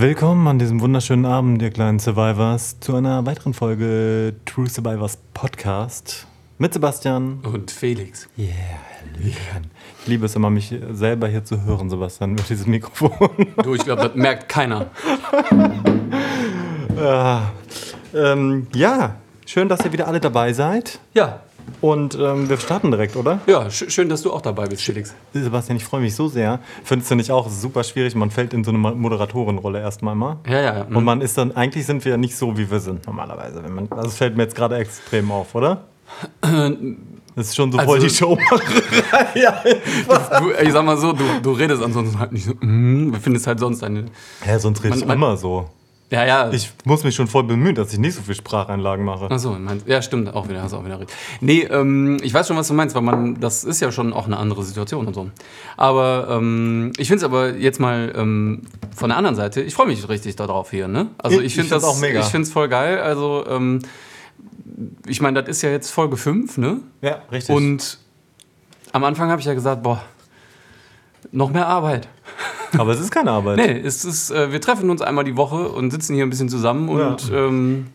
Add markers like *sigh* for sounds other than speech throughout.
Willkommen an diesem wunderschönen Abend, ihr kleinen Survivors, zu einer weiteren Folge True Survivors Podcast mit Sebastian. Und Felix. Yeah, Hallöchen. Ich liebe es immer, mich selber hier zu hören, Sebastian, mit diesem Mikrofon. *laughs* Du, ich glaube, das merkt keiner. ja. Ähm, ja, schön, dass ihr wieder alle dabei seid. Ja, Und ähm, wir starten direkt, oder? ja, sch schön, dass du auch dabei bist, Felix. Sebastian, ich freue mich so sehr. Findest du nicht auch super schwierig? Man fällt in so eine Moderatorenrolle erstmal mal. Ja, ja. Und man ist dann, eigentlich sind wir ja nicht so, wie wir sind normalerweise. Wenn man, also es fällt mir jetzt gerade extrem auf, oder? Das ist schon so voll Also- die Showmacherei. *laughs* ja. du, ich sag mal so, du, du redest ansonsten halt nicht so. Mm, wir findest halt sonst eine. ja, sonst rede ich Man- man- immer so. Ja, ja. Ich muss mich schon voll bemühen, dass ich nicht so viel Spracheinlagen mache. Achso, ja, stimmt, auch wieder, hast auch wieder recht. Nee, ähm, ich weiß schon, was du meinst, weil man, das ist ja schon auch eine andere Situation und so. Aber ähm, ich finde es aber jetzt mal ähm, von der anderen Seite, ich freue mich richtig darauf hier, ne? Also Ich- ich finde das auch mega. Ich finde es voll geil. Also, ähm, ich meine, das ist ja jetzt Folge 5, ne? Ja, richtig. Und am Anfang habe ich ja gesagt, boah, noch mehr Arbeit. Aber es ist keine Arbeit. Nee, es ist, äh, wir treffen uns einmal die Woche und sitzen hier ein bisschen zusammen und ähm,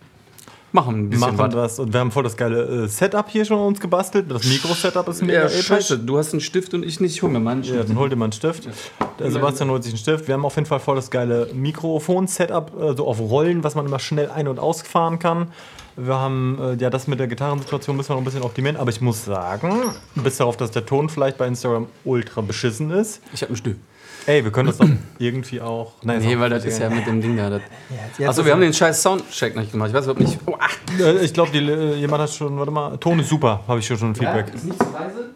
machen ein bisschen Machen was. Und wir haben voll das geile äh, Setup hier schon uns gebastelt. Das Mikro-Setup ist mega Ja, episch. scheiße, du hast einen Stift und ich nicht. Ich hol mir mal einen Ja, Stift. dann hol dir mal einen Stift. Der Sebastian holt sich einen Stift. Wir haben auf jeden Fall voll das geile Mikrofon-Setup, äh, so auf Rollen, was man immer schnell ein- und ausfahren kann. Wir haben, äh, ja, das mit der Gitarrensituation müssen wir noch ein bisschen optimieren, aber ich muss sagen, bis darauf, dass der Ton vielleicht bei Instagram ultra beschissen ist. Ich habe einen Stift. Ey, wir können das doch *clears throat* irgendwie auch. Nein, Nee, weil das ist ja mit dem Ding da. Achso, wir haben den scheiß Soundcheck nicht gemacht. Ich weiß überhaupt nicht. Oh, Äh, Ich glaube, äh, jemand hat schon, warte mal, Ton ist super, habe ich schon schon Feedback. Ist nicht zu leise?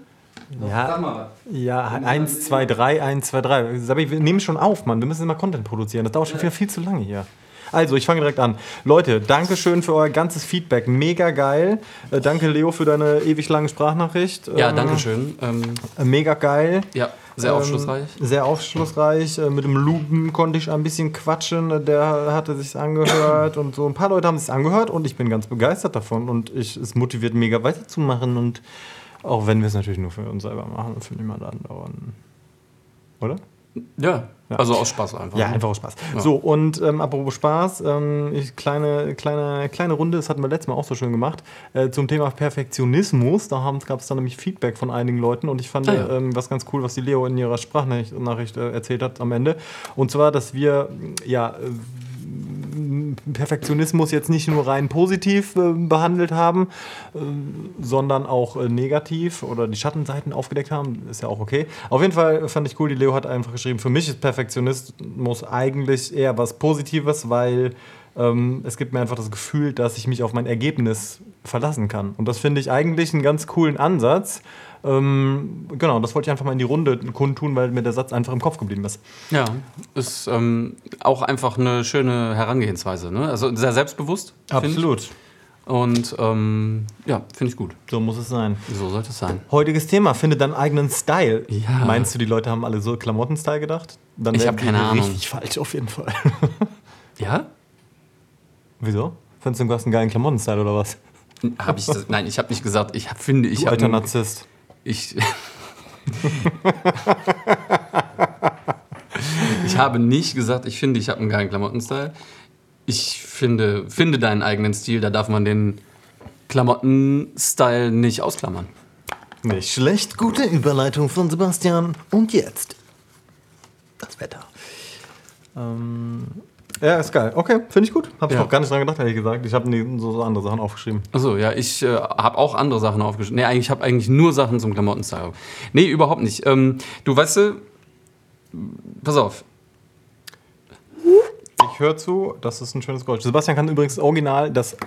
Ja. Sag mal Ja, 1, 2, 3, 1, 2, 3. Sabi, wir nehmen schon auf, Mann. Wir müssen immer Content produzieren. Das dauert schon wieder viel zu lange hier. Also, ich fange direkt an. Leute, danke schön für euer ganzes Feedback. Mega geil. Äh, danke, Leo, für deine ewig lange Sprachnachricht. Ja, Ähm, danke schön. Ähm, äh, Mega geil. ja, sehr Ähm, aufschlussreich. Sehr aufschlussreich. Äh, Mit dem Luben konnte ich ein bisschen quatschen. Der hatte sich angehört und so. Ein paar Leute haben sich angehört und ich bin ganz begeistert davon. Und ich, es motiviert mega weiterzumachen. Und auch wenn wir es natürlich nur für uns selber machen und für niemand anderen. Oder? Ja, also aus Spaß einfach. Ja, ne? einfach aus Spaß. Ja. So, und ähm, apropos Spaß, ähm, ich, kleine, kleine, kleine Runde, das hatten wir letztes Mal auch so schön gemacht, äh, zum Thema Perfektionismus. Da gab es dann nämlich Feedback von einigen Leuten und ich fand Ah, ja. ähm, was ganz cool, was die Leo in ihrer Sprachnachricht Nachricht, äh, erzählt hat am Ende. Und zwar, dass wir ja äh, Perfektionismus jetzt nicht nur rein positiv äh, behandelt haben, äh, sondern auch äh, negativ oder die Schattenseiten aufgedeckt haben. Ist ja auch okay. Auf jeden Fall fand ich cool, die Leo hat einfach geschrieben, für mich ist Perfektionismus eigentlich eher was Positives, weil ähm, es gibt mir einfach das Gefühl, dass ich mich auf mein Ergebnis verlassen kann. Und das finde ich eigentlich einen ganz coolen Ansatz. Ähm, genau, das wollte ich einfach mal in die Runde kundtun, weil mir der Satz einfach im Kopf geblieben ist. Ja, ist ähm, auch einfach eine schöne Herangehensweise. Ne? Also sehr selbstbewusst. Ich. Und ähm, ja, finde ich gut. So muss es sein. So sollte es sein. Heutiges Thema, finde deinen eigenen Style. Ja. Meinst du, die Leute haben alle so Klamotten-Style gedacht? Dann Ich wären hab die keine Ahnung. Richtig falsch auf jeden Fall. *laughs* Ja? Wieso? Findest du, du hast einen geilen Klamotten-Style oder was? Hab ich das? Nein, ich habe nicht gesagt, ich hab, finde, ich habe. alter Narzisst. Ich, ich habe nicht gesagt, ich finde, ich habe einen geilen Klamottenstyle. Ich finde, finde deinen eigenen Stil, da darf man den Klamottenstyle nicht ausklammern. Nicht schlecht, gute Überleitung von Sebastian. Und jetzt das Wetter. Ähm, ja, ist geil. Okay, finde ich gut. Habe ich Ja. noch gar nicht dran gedacht, ehrlich gesagt. Ich habe so, so andere Sachen aufgeschrieben. Achso, ja, ich äh, habe auch andere Sachen aufgeschrieben. Nee, eigentlich, ich habe eigentlich nur Sachen zum Klamottenstyle. Nee, überhaupt nicht. Ähm, du weißt du, pass auf, Ich höre zu, das ist ein schönes Geräusch. Sebastian kann übrigens original das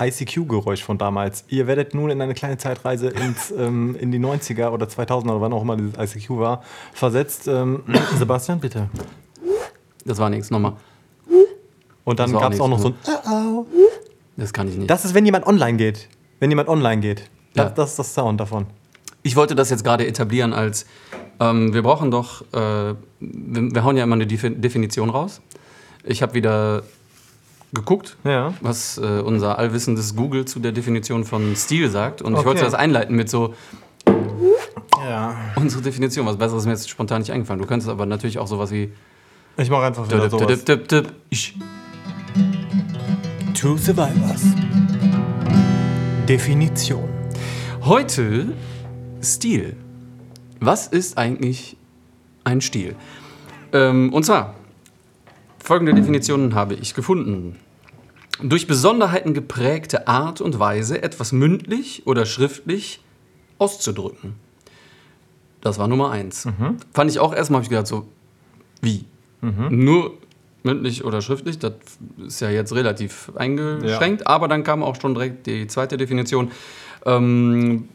ICQ-Geräusch von damals. Ihr werdet nun in eine kleine Zeitreise ins, *laughs* ähm, in die 90er oder 2000er oder wann auch immer dieses ICQ war, versetzt. Ähm, *clears throat* Sebastian, bitte. das war nichts, nochmal. Und dann gab es auch noch so ein Uh-oh. Das kann ich nicht. Das ist, wenn jemand online geht. Wenn jemand online geht. Das, Ja. das ist das Sound davon. Ich wollte das jetzt gerade etablieren als, ähm, wir brauchen doch, äh, wir, wir hauen ja immer eine Defi- Definition raus. Ich habe wieder geguckt, Ja. was äh, unser allwissendes Google zu der Definition von Stil sagt. Und ich Okay. wollte das einleiten mit so, Ja. unsere Definition, was Besseres ist mir jetzt spontan nicht eingefallen. Du könntest aber natürlich auch sowas wie Ich mache einfach wieder sowas. Two Survivors. Definition. Heute Stil. Was ist eigentlich ein Stil? Ähm, und zwar, folgende Definitionen habe ich gefunden. Durch Besonderheiten geprägte Art und Weise, etwas mündlich oder schriftlich auszudrücken. Das war Nummer eins. Fand ich auch erstmal, habe ich gedacht, so, wie? Nur mündlich oder schriftlich, das ist ja jetzt relativ eingeschränkt, aber dann kam auch schon direkt die zweite Definition. Ähm,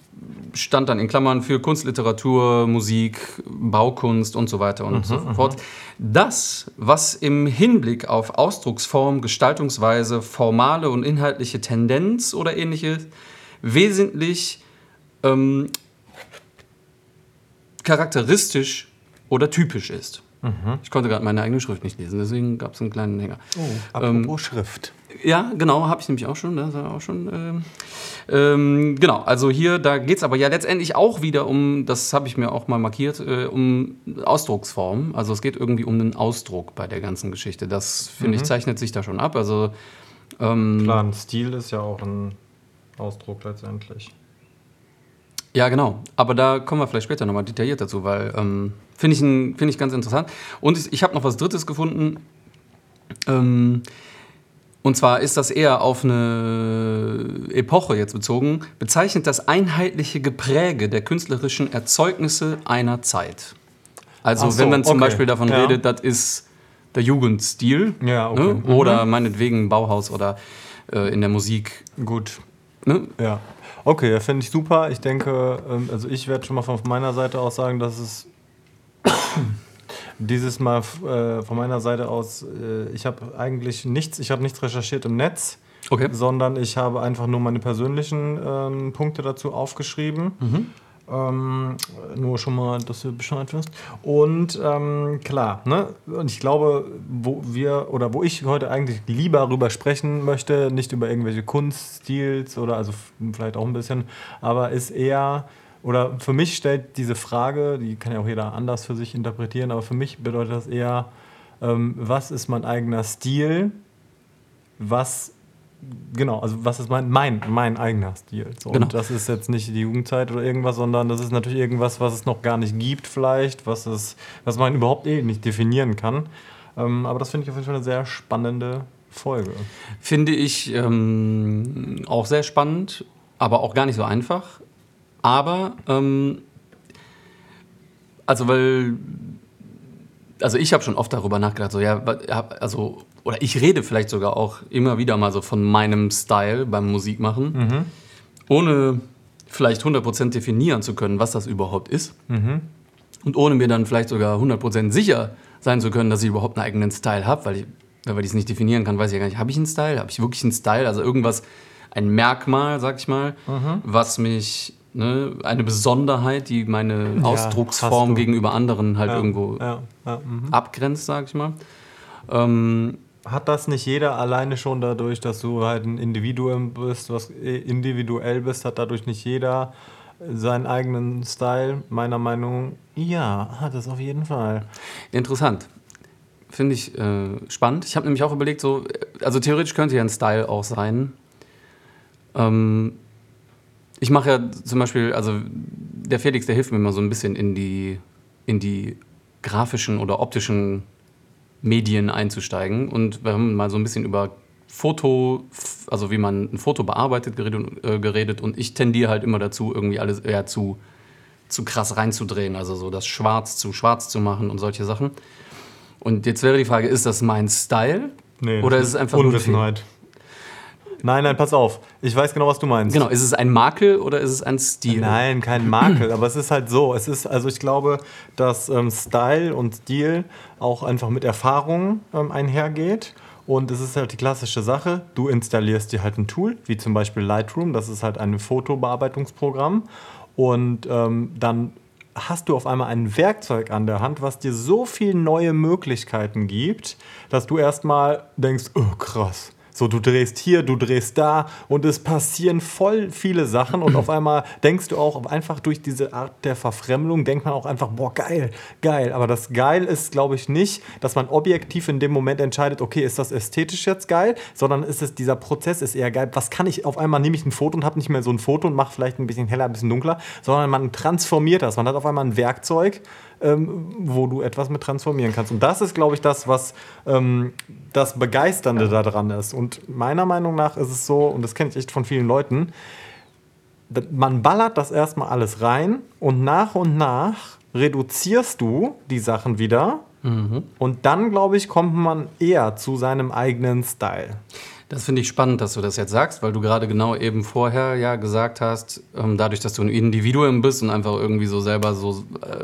stand dann in Klammern für Kunst, Literatur, Musik, Baukunst und so weiter und so fort. Das, was im Hinblick auf Ausdrucksform, Gestaltungsweise, formale und inhaltliche Tendenz oder ähnliches wesentlich ähm, charakteristisch oder typisch ist. Ich konnte gerade meine eigene Schrift nicht lesen, deswegen gab es einen kleinen Hänger. Apropos Schrift. Ja, genau, habe ich nämlich auch schon. Das war auch schon ähm, ähm, genau, also hier, da geht es aber ja letztendlich auch wieder um, das habe ich mir auch mal markiert, äh, um Ausdrucksform. Also es geht irgendwie um einen Ausdruck bei der ganzen Geschichte. Das, finde ich, zeichnet sich da schon ab. Also ähm, Klar, ein Stil ist ja auch ein Ausdruck letztendlich. Ja, genau. Aber da kommen wir vielleicht später nochmal detailliert dazu, weil ähm, finde ich, ein- finde ich ganz interessant. Und ich, ich habe noch was Drittes gefunden. Ähm, und zwar ist das eher auf eine Epoche jetzt bezogen, bezeichnet das einheitliche Gepräge der künstlerischen Erzeugnisse einer Zeit. Also so, wenn man zum okay. Beispiel davon Ja. redet, das ist der Jugendstil Ja, okay. ne? Mhm. oder meinetwegen Bauhaus oder äh, in der Musik. Gut. Ne? Ja. Okay, finde ich super. Ich denke, ähm, also ich werde schon mal von meiner Seite aus sagen, dass es dieses Mal äh, von meiner Seite aus, äh, ich habe eigentlich nichts, ich habe nichts recherchiert im Netz, Okay. sondern ich habe einfach nur meine persönlichen ähm, Punkte dazu aufgeschrieben. Ähm, nur schon mal, dass du Bescheid wirst. Und ähm, klar, ne? Und ich glaube, wo wir oder wo ich heute eigentlich lieber darüber sprechen möchte, nicht über irgendwelche Kunststils oder also vielleicht auch ein bisschen, aber ist eher oder für mich stellt diese Frage, die kann ja auch jeder anders für sich interpretieren, aber für mich bedeutet das eher, ähm, was ist mein eigener Stil? Was Genau, also was ist mein, mein, mein eigener Stil? So, Genau. Und das ist jetzt nicht die Jugendzeit oder irgendwas, sondern das ist natürlich irgendwas, was es noch gar nicht gibt, vielleicht, was, es, was man überhaupt eh nicht definieren kann. Ähm, aber das finde ich auf jeden Fall eine sehr spannende Folge. Finde ich ähm, auch sehr spannend, aber auch gar nicht so einfach. Aber, ähm, also weil, also ich habe schon oft darüber nachgedacht, so ja, also, oder ich rede vielleicht sogar auch immer wieder mal so von meinem Style beim Musikmachen, ohne vielleicht 100% definieren zu können, was das überhaupt ist. Und ohne mir dann vielleicht sogar 100% sicher sein zu können, dass ich überhaupt einen eigenen Style habe, weil ich, weil ich es nicht definieren kann, weiß ich ja gar nicht, habe ich einen Style? Habe ich wirklich einen Style? Also irgendwas, ein Merkmal, sag ich mal, was mich, ne, eine Besonderheit, die meine hast Ausdrucksform gegenüber anderen halt irgendwo Ja, ja, mhm. abgrenzt, sag ich mal. Ähm, Hat das nicht jeder alleine schon dadurch, dass du halt ein Individuum bist, was eh individuell bist, hat dadurch nicht jeder seinen eigenen Style? Meiner Meinung ja, hat es auf jeden Fall. Interessant. Finde ich äh, spannend. Ich habe nämlich auch überlegt, so, äh, also theoretisch könnte ja ein Style auch sein. Ähm, ich mache ja zum Beispiel, also der Felix, der hilft mir immer so ein bisschen in die, in die grafischen oder optischen Medien einzusteigen. Und wir haben mal so ein bisschen über Foto, also wie man ein Foto bearbeitet, geredet, äh, geredet. Und ich tendiere halt immer dazu, irgendwie alles eher zu, zu krass reinzudrehen. Also so das Schwarz zu schwarz zu machen und solche Sachen. Und jetzt wäre die Frage, ist das mein Style? Nee, Oder ist es einfach Unwissenheit? Nein, nein, pass auf. Ich weiß genau, was du meinst. Genau, ist es ein Makel oder ist es ein Stil? Nein, kein *clears throat* Makel, aber es ist halt so. Es ist, also ich glaube, dass ähm, Style und Stil auch einfach mit Erfahrung ähm, einhergeht. Und es ist halt die klassische Sache. Du installierst dir halt ein Tool, wie zum Beispiel Lightroom. Das ist halt ein Fotobearbeitungsprogramm. Und ähm, dann hast du auf einmal ein Werkzeug an der Hand, was dir so viele neue Möglichkeiten gibt, dass du erstmal denkst, oh krass, So, du drehst hier, du drehst da und es passieren voll viele Sachen und auf *clears throat* einmal denkst du auch einfach durch diese Art der Verfremdung, denkt man auch einfach, boah, geil, geil. Aber das geil ist, glaube ich, nicht, dass man objektiv in dem Moment entscheidet, okay, ist das ästhetisch jetzt geil, sondern ist es, dieser Prozess ist eher geil. Was kann ich, auf einmal nehme ich ein Foto und habe nicht mehr so ein Foto und mache vielleicht ein bisschen heller, ein bisschen dunkler, sondern man transformiert das. Man hat auf einmal ein Werkzeug, ähm, wo du etwas mit transformieren kannst. Und das ist, glaube ich, das, was ähm, das Begeisternde daran ist. Und meiner Meinung nach ist es so, und das kenne ich echt von vielen Leuten, man ballert das erstmal alles rein und nach und nach reduzierst du die Sachen wieder. Mhm. Und dann, glaube ich, kommt man eher zu seinem eigenen Style. Das finde ich spannend, dass du das jetzt sagst, weil du gerade genau eben vorher ja gesagt hast, ähm, dadurch, dass du ein Individuum bist und einfach irgendwie so selber so äh,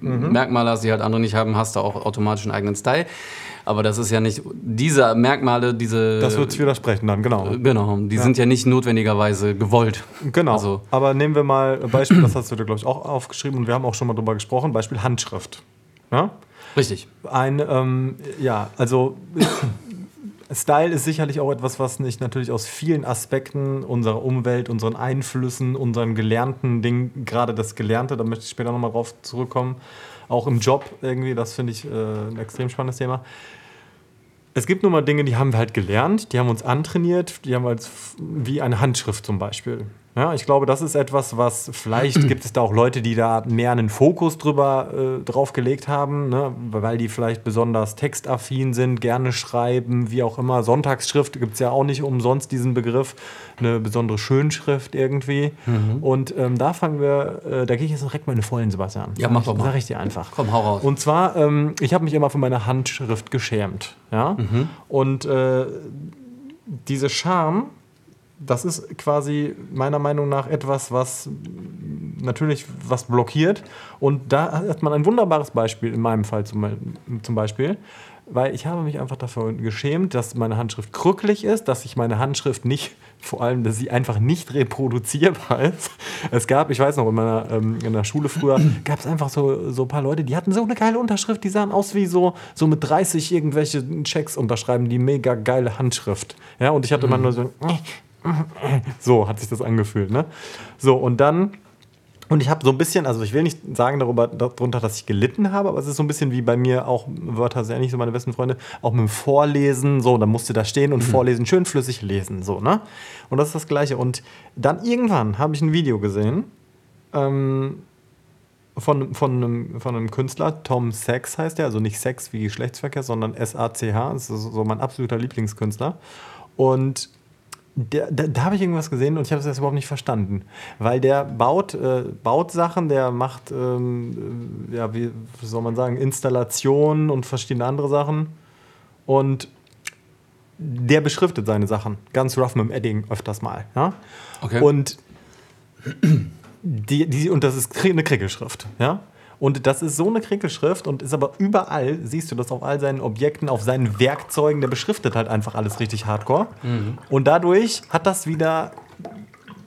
mhm. Merkmale hast, die halt andere nicht haben, hast du auch automatisch einen eigenen Style. Aber das ist ja nicht, diese Merkmale, diese. Das wird es widersprechen dann, genau. Äh, genau, die ja. sind ja nicht notwendigerweise gewollt. Genau. Also. Aber nehmen wir mal ein Beispiel, das hast du dir, glaube ich, auch aufgeschrieben und wir haben auch schon mal drüber gesprochen: Beispiel Handschrift. Ja? Richtig. Ein, ähm, ja, also Style ist sicherlich auch etwas, was nicht natürlich aus vielen Aspekten unserer Umwelt, unseren Einflüssen, unseren gelernten Dingen, gerade das Gelernte, da möchte ich später nochmal drauf zurückkommen, auch im Job irgendwie, das finde ich äh, ein extrem spannendes Thema. Es gibt nun mal Dinge, die haben wir halt gelernt, die haben uns antrainiert, die haben wir als, wie eine Handschrift zum Beispiel. Ja, ich glaube, das ist etwas, was vielleicht *clears throat* gibt es da auch Leute, die da mehr einen Fokus drüber äh, drauf gelegt haben, ne? weil die vielleicht besonders textaffin sind, gerne schreiben, wie auch immer. Sonntagsschrift gibt es ja auch nicht umsonst diesen Begriff, eine besondere Schönschrift irgendwie. Mhm. Und ähm, da fangen wir, äh, da gehe ich jetzt direkt mal in den vollen Sebastian. Ja, mach doch mal. Sag ich dir einfach. Komm, hau raus. Und zwar, ähm, ich habe mich immer für meine Handschrift geschämt. Ja? Mhm. Und äh, diese Scham das ist quasi meiner Meinung nach etwas, was natürlich was blockiert. Und da hat man ein wunderbares Beispiel, in meinem Fall zum, zum Beispiel, weil ich habe mich einfach dafür geschämt, dass meine Handschrift krückelig ist, dass ich meine Handschrift nicht, vor allem, dass sie einfach nicht reproduzierbar ist. Es gab, ich weiß noch, in meiner ähm, in der Schule früher, gab es einfach so, so ein paar Leute, die hatten so eine geile Unterschrift, die sahen aus wie so, so mit 30 irgendwelche Checks unterschreiben, die mega geile Handschrift. Ja, und ich hatte immer nur so, so hat sich das angefühlt. Ne? So, und dann. Und ich habe so ein bisschen, also ich will nicht sagen darüber, darunter, dass ich gelitten habe, aber es ist so ein bisschen wie bei mir auch, Wörter sind ja nicht so meine besten Freunde, auch mit dem Vorlesen, so, da musste da stehen und mhm. vorlesen, schön flüssig lesen, so, ne? Und das ist das Gleiche. Und dann irgendwann habe ich ein Video gesehen ähm, von, von, einem, von einem Künstler, Tom Sachs heißt der, also nicht Sex wie Geschlechtsverkehr, sondern S-A-C-H, das ist so mein absoluter Lieblingskünstler. Und der, da, da habe ich irgendwas gesehen und ich habe das überhaupt nicht verstanden. Weil der baut, äh, baut Sachen, der macht, ähm, ja, wie soll man sagen, Installationen und verschiedene andere Sachen. Und der beschriftet seine Sachen. Ganz rough mit dem Edding öfters mal. Ja? Okay. Und, die, die, und das ist eine Krickelschrift. Ja? Und das ist so eine Krinkelschrift und ist aber überall, siehst du das auf all seinen Objekten, auf seinen Werkzeugen, der beschriftet halt einfach alles richtig hardcore. Mhm. Und dadurch hat das wieder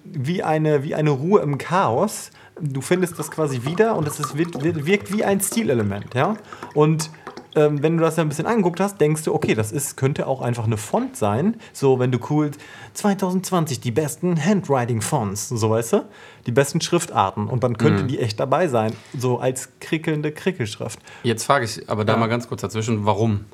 wie eine, wie eine Ruhe im Chaos. Du findest das quasi wieder und es ist, wirkt wie ein Stilelement, ja. Und ähm, wenn du das ja ein bisschen angeguckt hast, denkst du, okay, das ist, könnte auch einfach eine Font sein. So, wenn du cool 2020 die besten Handwriting-Fonts, so weißt du, die besten Schriftarten und dann könnte mhm. die echt dabei sein, so als krickelnde Krickelschrift. Jetzt frage ich aber da ja. mal ganz kurz dazwischen, warum?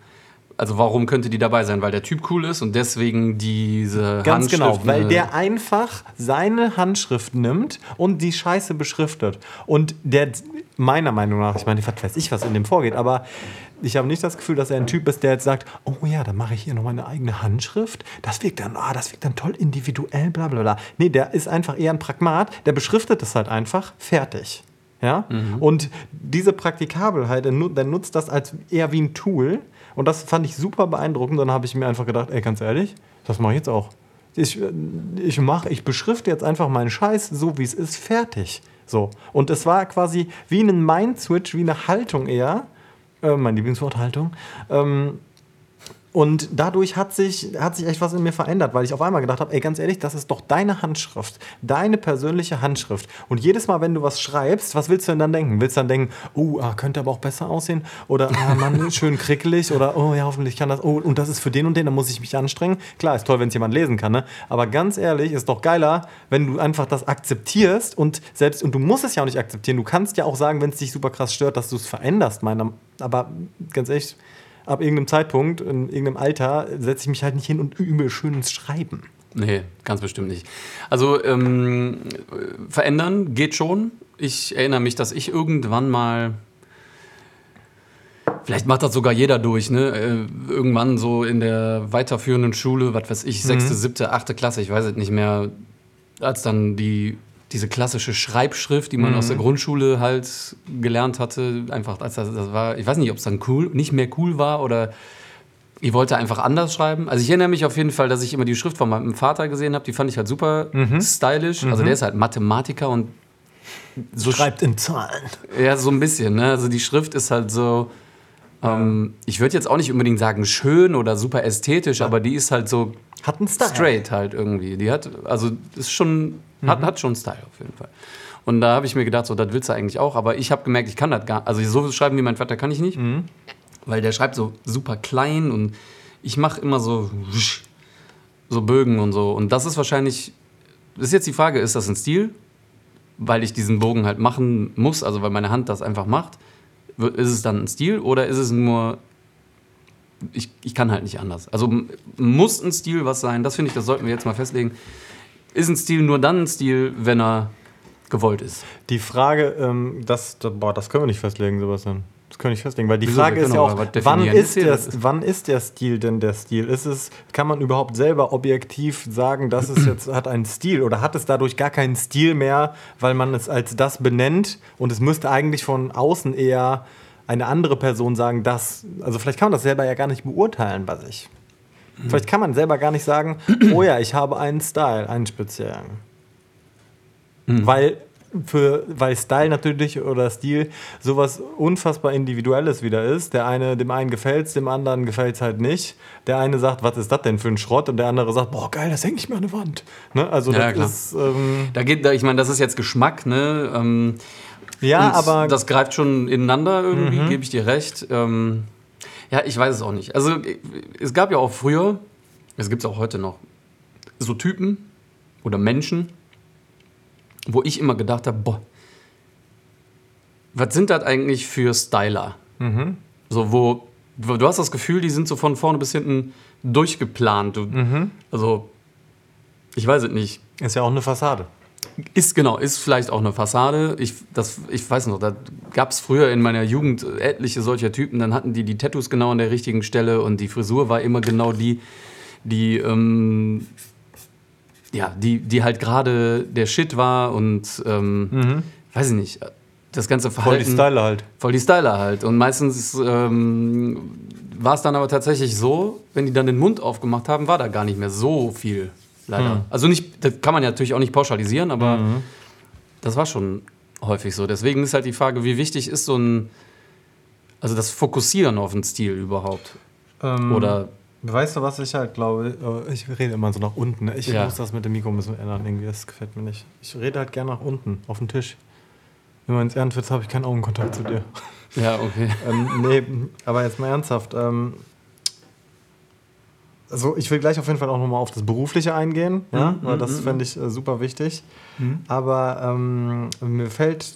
Also warum könnte die dabei sein? Weil der Typ cool ist und deswegen diese Ganz genau, weil der einfach seine Handschrift nimmt und die Scheiße beschriftet. Und der, meiner Meinung nach, ich meine, was weiß ich, was in dem vorgeht, aber ich habe nicht das Gefühl, dass er ein Typ ist, der jetzt sagt, oh ja, dann mache ich hier noch meine eigene Handschrift. Das wirkt dann, ah, das wirkt dann toll individuell, bla bla bla. Nee, der ist einfach eher ein Pragmat, der beschriftet es halt einfach, fertig. Ja? Mhm. Und diese Praktikabelheit, der nutzt das als eher wie ein Tool. Und das fand ich super beeindruckend. Dann habe ich mir einfach gedacht, ey, ganz ehrlich, das mache ich jetzt auch. Ich, ich, mach, ich beschrifte jetzt einfach meinen Scheiß so, wie es ist, fertig. So. Und es war quasi wie ein Mind-Switch, wie eine Haltung eher, äh, meine Lieblingsworthaltung, ähm, Und dadurch hat sich, hat sich echt was in mir verändert, weil ich auf einmal gedacht habe, ey, ganz ehrlich, das ist doch deine Handschrift, deine persönliche Handschrift. Und jedes Mal, wenn du was schreibst, was willst du denn dann denken? Willst du dann denken, oh, ah, könnte aber auch besser aussehen? Oder, ah, Mann, *laughs* schön krickelig? Oder, oh, ja, hoffentlich kann das, oh, und das ist für den und den, dann muss ich mich anstrengen. Klar, ist toll, wenn es jemand lesen kann, ne? Aber ganz ehrlich, ist doch geiler, wenn du einfach das akzeptierst und selbst, und du musst es ja auch nicht akzeptieren. Du kannst ja auch sagen, wenn es dich super krass stört, dass du es veränderst, meiner, aber ganz ehrlich, ab irgendeinem Zeitpunkt, in irgendeinem Alter, setze ich mich halt nicht hin und übe schön ins Schreiben. Nee, ganz bestimmt nicht. Also ähm, verändern geht schon. Ich erinnere mich, dass ich irgendwann mal, vielleicht macht das sogar jeder durch, ne? Äh, irgendwann so in der weiterführenden Schule, was weiß ich, sechste, siebte, achte Klasse, ich weiß es nicht mehr, als dann die diese klassische Schreibschrift, die man Mhm. aus der Grundschule halt gelernt hatte, einfach als das, das war, ich weiß nicht, ob es dann cool, nicht mehr cool war oder ich wollte einfach anders schreiben. Also ich erinnere mich auf jeden Fall, dass ich immer die Schrift von meinem Vater gesehen habe, die fand ich halt super Mhm. stylisch. Also der ist halt Mathematiker und so Schreibt in Zahlen. ja, so ein bisschen. Ne? Also die Schrift ist halt so. Ähm, ich würde jetzt auch nicht unbedingt sagen schön oder super ästhetisch, aber die ist halt so Hat einen Style. straight halt irgendwie. Die hat, also ist schon, hat, Mhm. hat schon Style auf jeden Fall. Und da habe ich mir gedacht, so, das willst du eigentlich auch. Aber ich habe gemerkt, ich kann das gar Also so schreiben wie mein Vater kann ich nicht. Mhm. Weil der schreibt so super klein und ich mache immer so, so Bögen und so. Und das ist wahrscheinlich, das ist jetzt die Frage, ist das ein Stil? Weil ich diesen Bogen halt machen muss, also weil meine Hand das einfach macht. Ist es dann ein Stil oder ist es nur, ich, ich kann halt nicht anders. Also muss ein Stil was sein, das finde ich, das sollten wir jetzt mal festlegen. Ist ein Stil nur dann ein Stil, wenn er gewollt ist? Die Frage, ähm, das, boah, das können wir nicht festlegen, Sebastian. Das können wir nicht festlegen, weil die Wieso? Frage ist ja auch, wann ist, der, wann ist der Stil denn der Stil? Ist es, kann man überhaupt selber objektiv sagen, dass es jetzt hat einen Stil oder hat es dadurch gar keinen Stil mehr, weil man es als das benennt und es müsste eigentlich von außen eher eine andere Person sagen, dass, also vielleicht kann man das selber ja gar nicht beurteilen bei sich. Vielleicht kann man selber gar nicht sagen, oh ja, ich habe einen Style, einen speziellen. Weil, für, weil Style natürlich oder Stil sowas unfassbar Individuelles wieder ist. Der eine, dem einen gefällt es, dem anderen gefällt es halt nicht. Der eine sagt, was ist das denn für ein Schrott? Und der andere sagt, boah, geil, das hängt nicht mehr an der Wand. Ne? Also Ja, das klar. ist. Ähm, Da geht, ich meine, das ist jetzt Geschmack, ne? Ähm, ja, aber. Mhm. das greift schon ineinander irgendwie, gebe ich dir recht. Ähm, ja, ich weiß es auch nicht. Also es gab ja auch früher, es gibt es auch heute noch, so Typen oder Menschen, wo ich immer gedacht habe, boah, was sind das eigentlich für Styler? Mhm. So, wo, wo du hast das Gefühl, die sind so von vorne bis hinten durchgeplant. Du, Mhm. Also, ich weiß es nicht. ist ja auch eine Fassade. *laughs* Ist genau, ist vielleicht auch eine Fassade. Ich, das, ich weiß noch, da gab es früher in meiner Jugend etliche solcher Typen. Dann hatten die die Tattoos genau an der richtigen Stelle und die Frisur war immer genau die, die, ähm, ja, die, die halt gerade der Shit war und ähm, weiß ich nicht. Das ganze Voll Verhalten. die Style halt. Voll die Styler halt. Und meistens ähm, war es dann aber tatsächlich so, wenn die dann den Mund aufgemacht haben, war da gar nicht mehr so viel. Leider. Also nicht, das kann man ja natürlich auch nicht pauschalisieren, aber das war schon häufig so. Deswegen ist halt die Frage, wie wichtig ist so ein, also das Fokussieren auf den Stil überhaupt? Ähm, Oder Weißt du, was ich halt glaube? Äh, Ich rede immer so nach unten. ne? Ich Ja. muss das mit dem Mikro ein bisschen ändern. Irgendwie, das gefällt mir nicht. Ich rede halt gerne nach unten, auf den Tisch. Wenn man ins Ehrenwitz habe ich keinen Augenkontakt zu dir. ja, okay. *laughs* ähm, nee, aber jetzt mal ernsthaft. Ähm, also ich will gleich auf jeden Fall auch nochmal auf das Berufliche eingehen, ja, Mhm, weil mhm, das mhm. fände ich äh, super wichtig. Aber ähm, mir fällt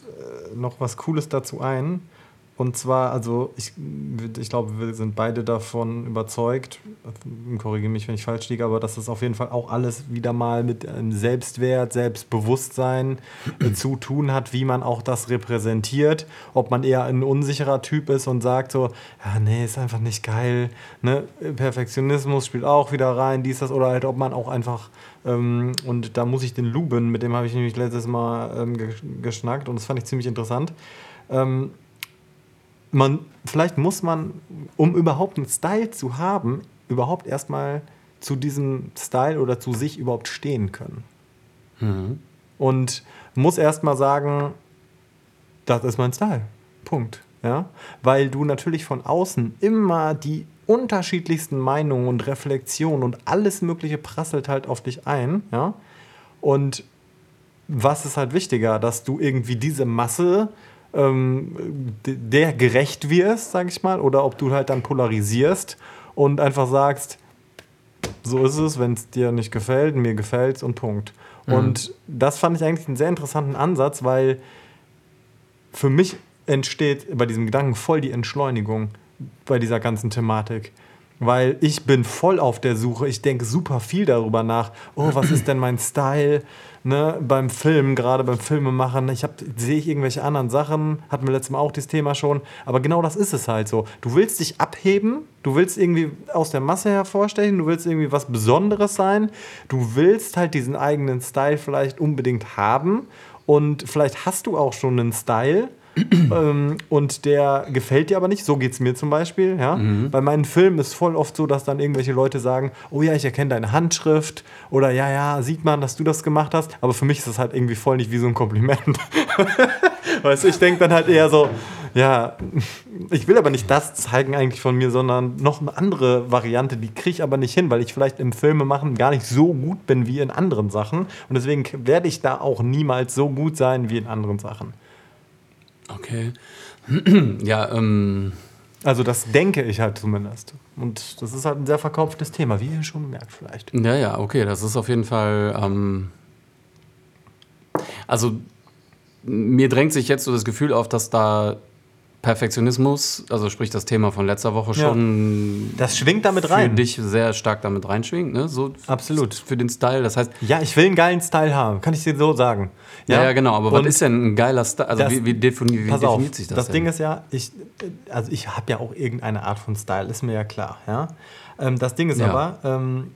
äh, noch was Cooles dazu ein. Und zwar, also ich, ich glaube, wir sind beide davon überzeugt, korrigiere mich, wenn ich falsch liege, aber dass das auf jeden Fall auch alles wieder mal mit ähm, Selbstwert, Selbstbewusstsein zu tun hat, wie man auch das repräsentiert. Ob man eher ein unsicherer Typ ist und sagt so, ja, nee, ist einfach nicht geil. Ne? Perfektionismus spielt auch wieder rein, dies, das, oder halt, ob man auch einfach, ähm, und da muss ich den Luben, mit dem habe ich nämlich letztes Mal ähm, ge- geschnackt und das fand ich ziemlich interessant. Ähm, man, vielleicht muss man, um überhaupt einen Style zu haben, überhaupt erstmal zu diesem Style oder zu sich überhaupt stehen können. Mhm. Und muss erstmal sagen, das ist mein Style. Punkt. Ja? Weil du natürlich von außen immer die unterschiedlichsten Meinungen und Reflexionen und alles Mögliche prasselt halt auf dich ein, ja. Und was ist halt wichtiger, dass du irgendwie diese Masse ähm, der gerecht wirst, sag ich mal, oder ob du halt dann polarisierst und einfach sagst, so ist es, wenn es dir nicht gefällt, mir gefällt es und Punkt. Mhm. Und das fand ich eigentlich einen sehr interessanten Ansatz, weil für mich entsteht bei diesem Gedanken voll die Entschleunigung bei dieser ganzen Thematik. Weil ich bin voll auf der Suche, ich denke super viel darüber nach, oh, was ist denn mein Style? Ne, beim Film, gerade beim Filmemachen, ich sehe ich irgendwelche anderen Sachen, hatten wir letztes Mal auch dieses Thema schon, aber genau das ist es halt so. Du willst dich abheben, du willst irgendwie aus der Masse hervorstechen, du willst irgendwie was Besonderes sein, du willst halt diesen eigenen Style vielleicht unbedingt haben. Und vielleicht hast du auch schon einen Style, ähm, und der gefällt dir aber nicht. So geht es mir zum Beispiel. Ja? Mhm. Bei meinen Filmen ist es voll oft so, dass dann irgendwelche Leute sagen, oh ja, ich erkenne deine Handschrift oder ja, ja, sieht man, dass du das gemacht hast. Aber für mich ist das halt irgendwie voll nicht wie so ein Kompliment. *laughs* weißt du, ich denke dann halt eher so, ja, ich will aber nicht das zeigen eigentlich von mir, sondern noch eine andere Variante, die kriege ich aber nicht hin, weil ich vielleicht im Filme machen gar nicht so gut bin wie in anderen Sachen. Und deswegen werde ich da auch niemals so gut sein wie in anderen Sachen. Okay. *clears throat* ja, ähm. Also das denke ich halt zumindest. Und das ist halt ein sehr verkauftes Thema, wie ihr schon merkt vielleicht. Ja, ja, okay. Das ist auf jeden Fall. Ähm also mir drängt sich jetzt so das Gefühl auf, dass da Perfektionismus, also sprich das Thema von letzter Woche schon. Ja. Das schwingt damit rein. Für dich sehr stark damit reinschwingt, ne? So Absolut. Für den Style. Das heißt. Ja, ich will einen geilen Style haben, kann ich dir so sagen. Ja, ja, ja genau. Aber Und was ist denn ein geiler Style? Also das, wie, wie, defini wie definiert auf, sich das? Das denn? Ding ist ja, ich, also ich habe ja auch irgendeine Art von Style, ist mir ja klar. Ja? Ähm, das Ding ist aber, ähm,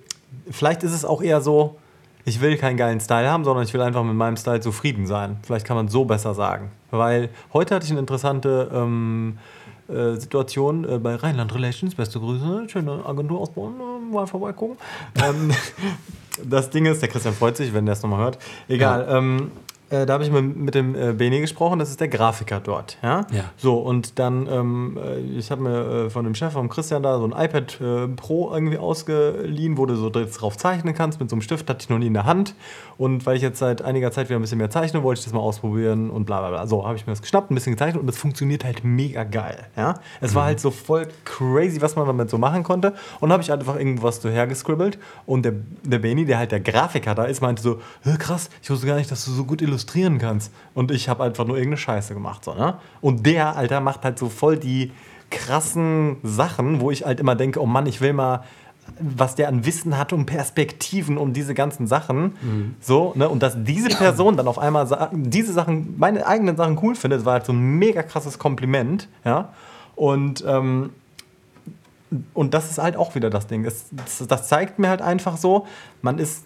vielleicht ist es auch eher so, ich will keinen geilen Style haben, sondern ich will einfach mit meinem Style zufrieden sein. Vielleicht kann man so besser sagen. Weil heute hatte ich eine interessante ähm, äh, Situation äh, bei Rheinland Relations. Beste Grüße, schöne Agentur aus Bonn, äh, mal vorbeigucken. ähm, *laughs* das Ding ist, der Christian freut sich, wenn der es nochmal hört. Egal. Ja. Ähm, äh, da habe ich mit, mit dem äh, Beni gesprochen, das ist der Grafiker dort. Ja. ja. So, und dann, ähm, äh, ich habe mir äh, von dem Chef, vom Christian da, so ein iPad äh, Pro irgendwie ausgeliehen, wo du so drauf zeichnen kannst mit so einem Stift, hatte ich noch nie in der Hand. Und weil ich jetzt seit einiger Zeit wieder ein bisschen mehr zeichne, wollte ich das mal ausprobieren und bla bla bla. So, habe ich mir das geschnappt, ein bisschen gezeichnet und das funktioniert halt mega geil. Ja. Es mhm. war halt so voll crazy, was man damit so machen konnte. Und habe ich einfach irgendwas so hergescribbelt. Und der, der Beni, der halt der Grafiker da ist, meinte so: krass, ich wusste gar nicht, dass du so gut illustrierst illustrieren kannst. Und ich habe einfach nur irgendeine Scheiße gemacht. So, ne? Und der, Alter, macht halt so voll die krassen Sachen, wo ich halt immer denke, oh Mann, ich will mal was der an Wissen hat und Perspektiven um diese ganzen Sachen. Mhm. So, ne? Und dass diese Person dann auf einmal diese Sachen, meine eigenen Sachen cool findet, war halt so ein mega krasses Kompliment. Ja. Und ähm, und das ist halt auch wieder das Ding. Das, das, zeigt mir halt einfach so, man ist,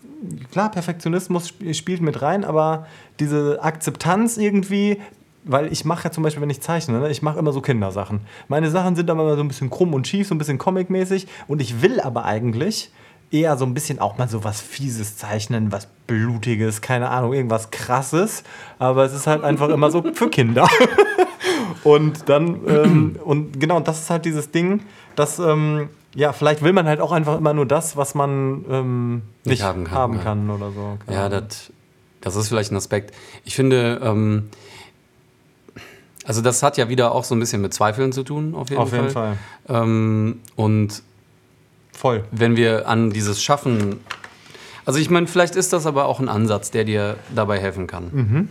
klar, Perfektionismus spielt mit rein, aber diese Akzeptanz irgendwie, weil ich mache ja zum Beispiel, wenn ich zeichne, ne, ich mache immer so Kindersachen. Meine Sachen sind aber so ein bisschen krumm und schief, so ein bisschen comic-mäßig und ich will aber eigentlich eher so ein bisschen auch mal so was Fieses zeichnen, was Blutiges, keine Ahnung, irgendwas Krasses, aber es ist halt einfach immer so für Kinder. *laughs* und dann, ähm, und genau, das ist halt dieses Ding, dass, ähm, ja, vielleicht will man halt auch einfach immer nur das, was man ähm, nicht, nicht, haben kann, haben kann oder so. Keine ja, das, das ist vielleicht ein Aspekt. Ich finde, ähm, also das hat ja wieder auch so ein bisschen mit Zweifeln zu tun, auf jeden auf Fall. Auf jeden Fall. Ähm, und Voll. Wenn wir an dieses Schaffen. Also ich meine, vielleicht ist das aber auch ein Ansatz, der dir dabei helfen kann. Mhm.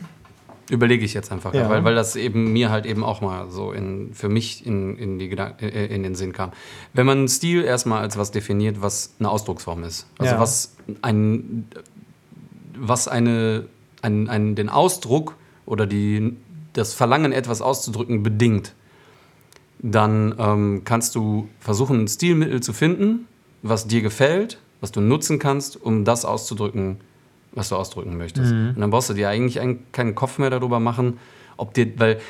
Überlege ich jetzt einfach, ja. weil, weil das eben mir halt eben auch mal so in, für mich in, in, die äh, in den Sinn kam. Wenn man Stil erstmal als was definiert, was eine Ausdrucksform ist, also ja. was, ein, was eine, ein, ein, den Ausdruck oder die, das Verlangen, etwas auszudrücken, bedingt, dann ähm, kannst du versuchen, ein Stilmittel zu finden, was dir gefällt, was du nutzen kannst, um das auszudrücken, was du ausdrücken möchtest. Mhm. Und dann brauchst du dir eigentlich keinen Kopf mehr darüber machen, ob dir, weil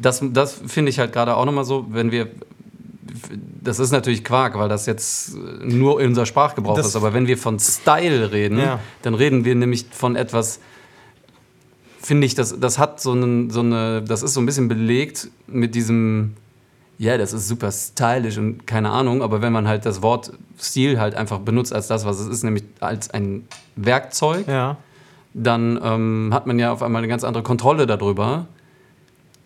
das, das finde ich halt gerade auch nochmal so, wenn wir, das ist natürlich Quark, weil das jetzt nur unser Sprachgebrauch das ist, aber wenn wir von Style reden, ja. dann reden wir nämlich von etwas, finde ich, das, das hat so, einen, so eine, das ist so ein bisschen belegt mit diesem ja, das ist super stylisch und keine Ahnung, aber wenn man halt das Wort Stil halt einfach benutzt als das, was es ist, nämlich als ein Werkzeug, Ja. dann ähm, hat man ja auf einmal eine ganz andere Kontrolle darüber.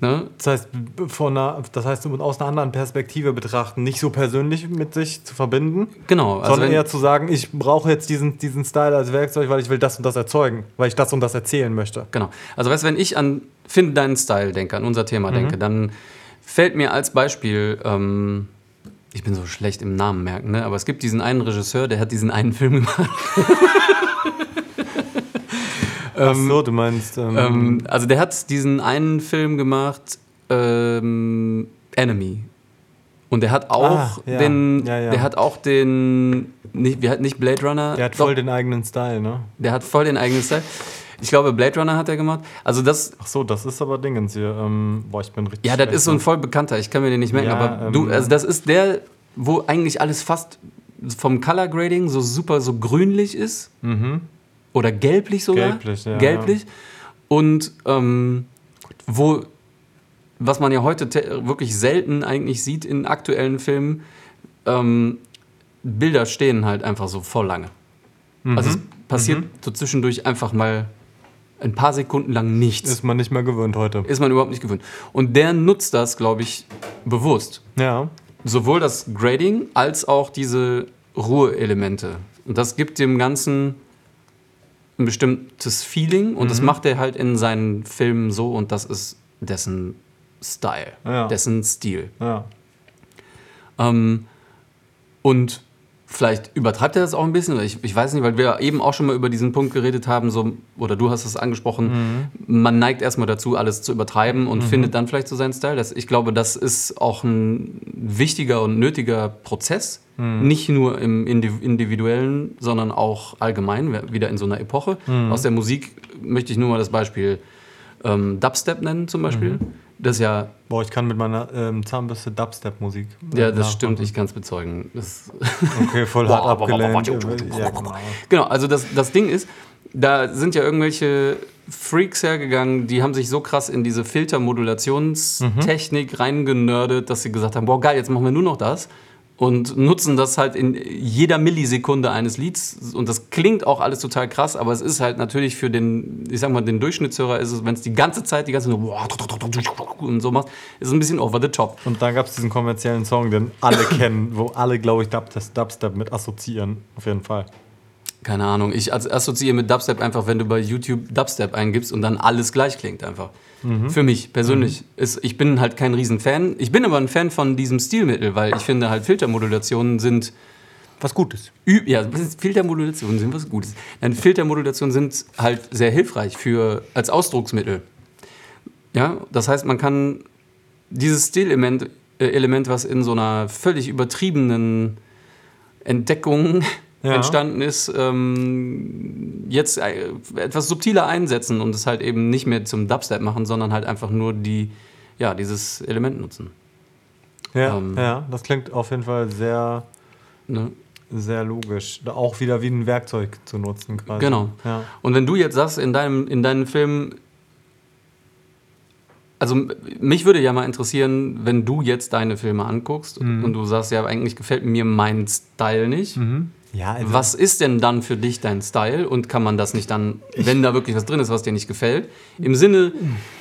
Ne? Das heißt, von einer, das heißt, aus einer anderen Perspektive betrachten, nicht so persönlich mit sich zu verbinden, Genau. Also sondern eher zu sagen, ich brauche jetzt diesen, diesen Style als Werkzeug, weil ich will das und das erzeugen, weil ich das und das erzählen möchte. Genau. Also weißt du, wenn ich an Finde deinen Style denke, an unser Thema denke, dann fällt mir als Beispiel, ähm, ich bin so schlecht im Namen merken, ne? aber es gibt diesen einen Regisseur, der hat diesen einen Film gemacht. *laughs* Ach so, du meinst. Ähm, Ähm, also der hat diesen einen Film gemacht, ähm, Enemy. Und der hat auch Ah, ja. den, Ja, ja. der hat auch den, nicht, wir hatten nicht Blade Runner. der hat doch, voll den eigenen Style, ne? der hat voll den eigenen Style. Ich glaube, Blade Runner hat er gemacht. Also das, Ach so, das ist aber Dingens hier. Ähm, boah, ich bin richtig. ja, das ist so ein voll bekannter. Ich kann mir den nicht merken, Ja, aber du, ähm, also das ist der, wo eigentlich alles fast vom Color Grading so super so grünlich ist oder gelblich sogar. Mhm. Gelblich, ja, Gelblich. Und ähm, wo, was man ja heute te- wirklich selten eigentlich sieht in aktuellen Filmen, ähm, Bilder stehen halt einfach so voll lange. Mhm. Also es passiert so zwischendurch einfach mal ein paar Sekunden lang nichts. Ist man nicht mehr gewöhnt heute. ist man überhaupt nicht gewöhnt. Und der nutzt das, glaube ich, bewusst. Ja. Sowohl das Grading als auch diese Ruheelemente. Und das gibt dem Ganzen ein bestimmtes Feeling und Mhm. das macht er halt in seinen Filmen so und das ist dessen Style, Ja. dessen Stil. Ja. Ähm, und vielleicht übertreibt er das auch ein bisschen, ich, ich weiß nicht, weil wir eben auch schon mal über diesen Punkt geredet haben, so, oder du hast es angesprochen, man neigt erstmal dazu, alles zu übertreiben und findet dann vielleicht so seinen Style. Das, ich glaube, das ist auch ein wichtiger und nötiger Prozess, nicht nur im Indi- individuellen, sondern auch allgemein, wieder in so einer Epoche. Aus der Musik möchte ich nur mal das Beispiel ähm, Dubstep nennen zum Beispiel. Das ist ja Boah, ich kann mit meiner ähm, Zahnbürste Dubstep-Musik. ja, das nachmachen. stimmt, ich kann es bezeugen. Das *laughs* Okay, voll hart abgelehnt. Ja, genau. genau, also das, das Ding ist, da sind ja irgendwelche Freaks hergegangen, die haben sich so krass in diese Filtermodulationstechnik reingenördet, dass sie gesagt haben, boah geil, jetzt machen wir nur noch das und nutzen das halt in jeder Millisekunde eines Lieds und das klingt auch alles total krass, aber es ist halt natürlich für den, ich sag mal, den Durchschnittshörer ist es, wenn es die ganze Zeit, die ganze Zeit und so macht, ist es ein bisschen over the top. Und dann gab es diesen kommerziellen Song, den alle *coughs* kennen, wo alle, glaube ich, Dub Dubstep mit assoziieren. Auf jeden Fall. Keine Ahnung. Ich as- assoziiere mit Dubstep einfach, wenn du bei YouTube Dubstep eingibst und dann alles gleich klingt einfach. Für mich persönlich. Ist, ich bin halt kein Riesenfan. Ich bin aber ein Fan von diesem Stilmittel, weil ich finde halt Filtermodulationen sind. Was Gutes. Ü ja, Filtermodulationen sind was Gutes. Nein, Filtermodulationen sind halt sehr hilfreich für, als Ausdrucksmittel. Ja, das heißt, man kann dieses Stilelement, äh, Element, was in so einer völlig übertriebenen Entdeckung Ja. entstanden ist, ähm, jetzt äh, etwas subtiler einsetzen und es halt eben nicht mehr zum Dubstep machen, sondern halt einfach nur die, ja, dieses Element nutzen. Ja, Ähm. ja, das klingt auf jeden Fall sehr, Ne? sehr logisch. Auch wieder wie ein Werkzeug zu nutzen quasi. Genau. Ja. Und wenn du jetzt sagst, in deinem, in deinem Film, also mich würde ja mal interessieren, wenn du jetzt deine Filme anguckst Mhm. und du sagst, ja, eigentlich gefällt mir mein Style nicht. Ja, also Was ist denn dann für dich dein Style und kann man das nicht dann, wenn da wirklich was drin ist, was dir nicht gefällt, im Sinne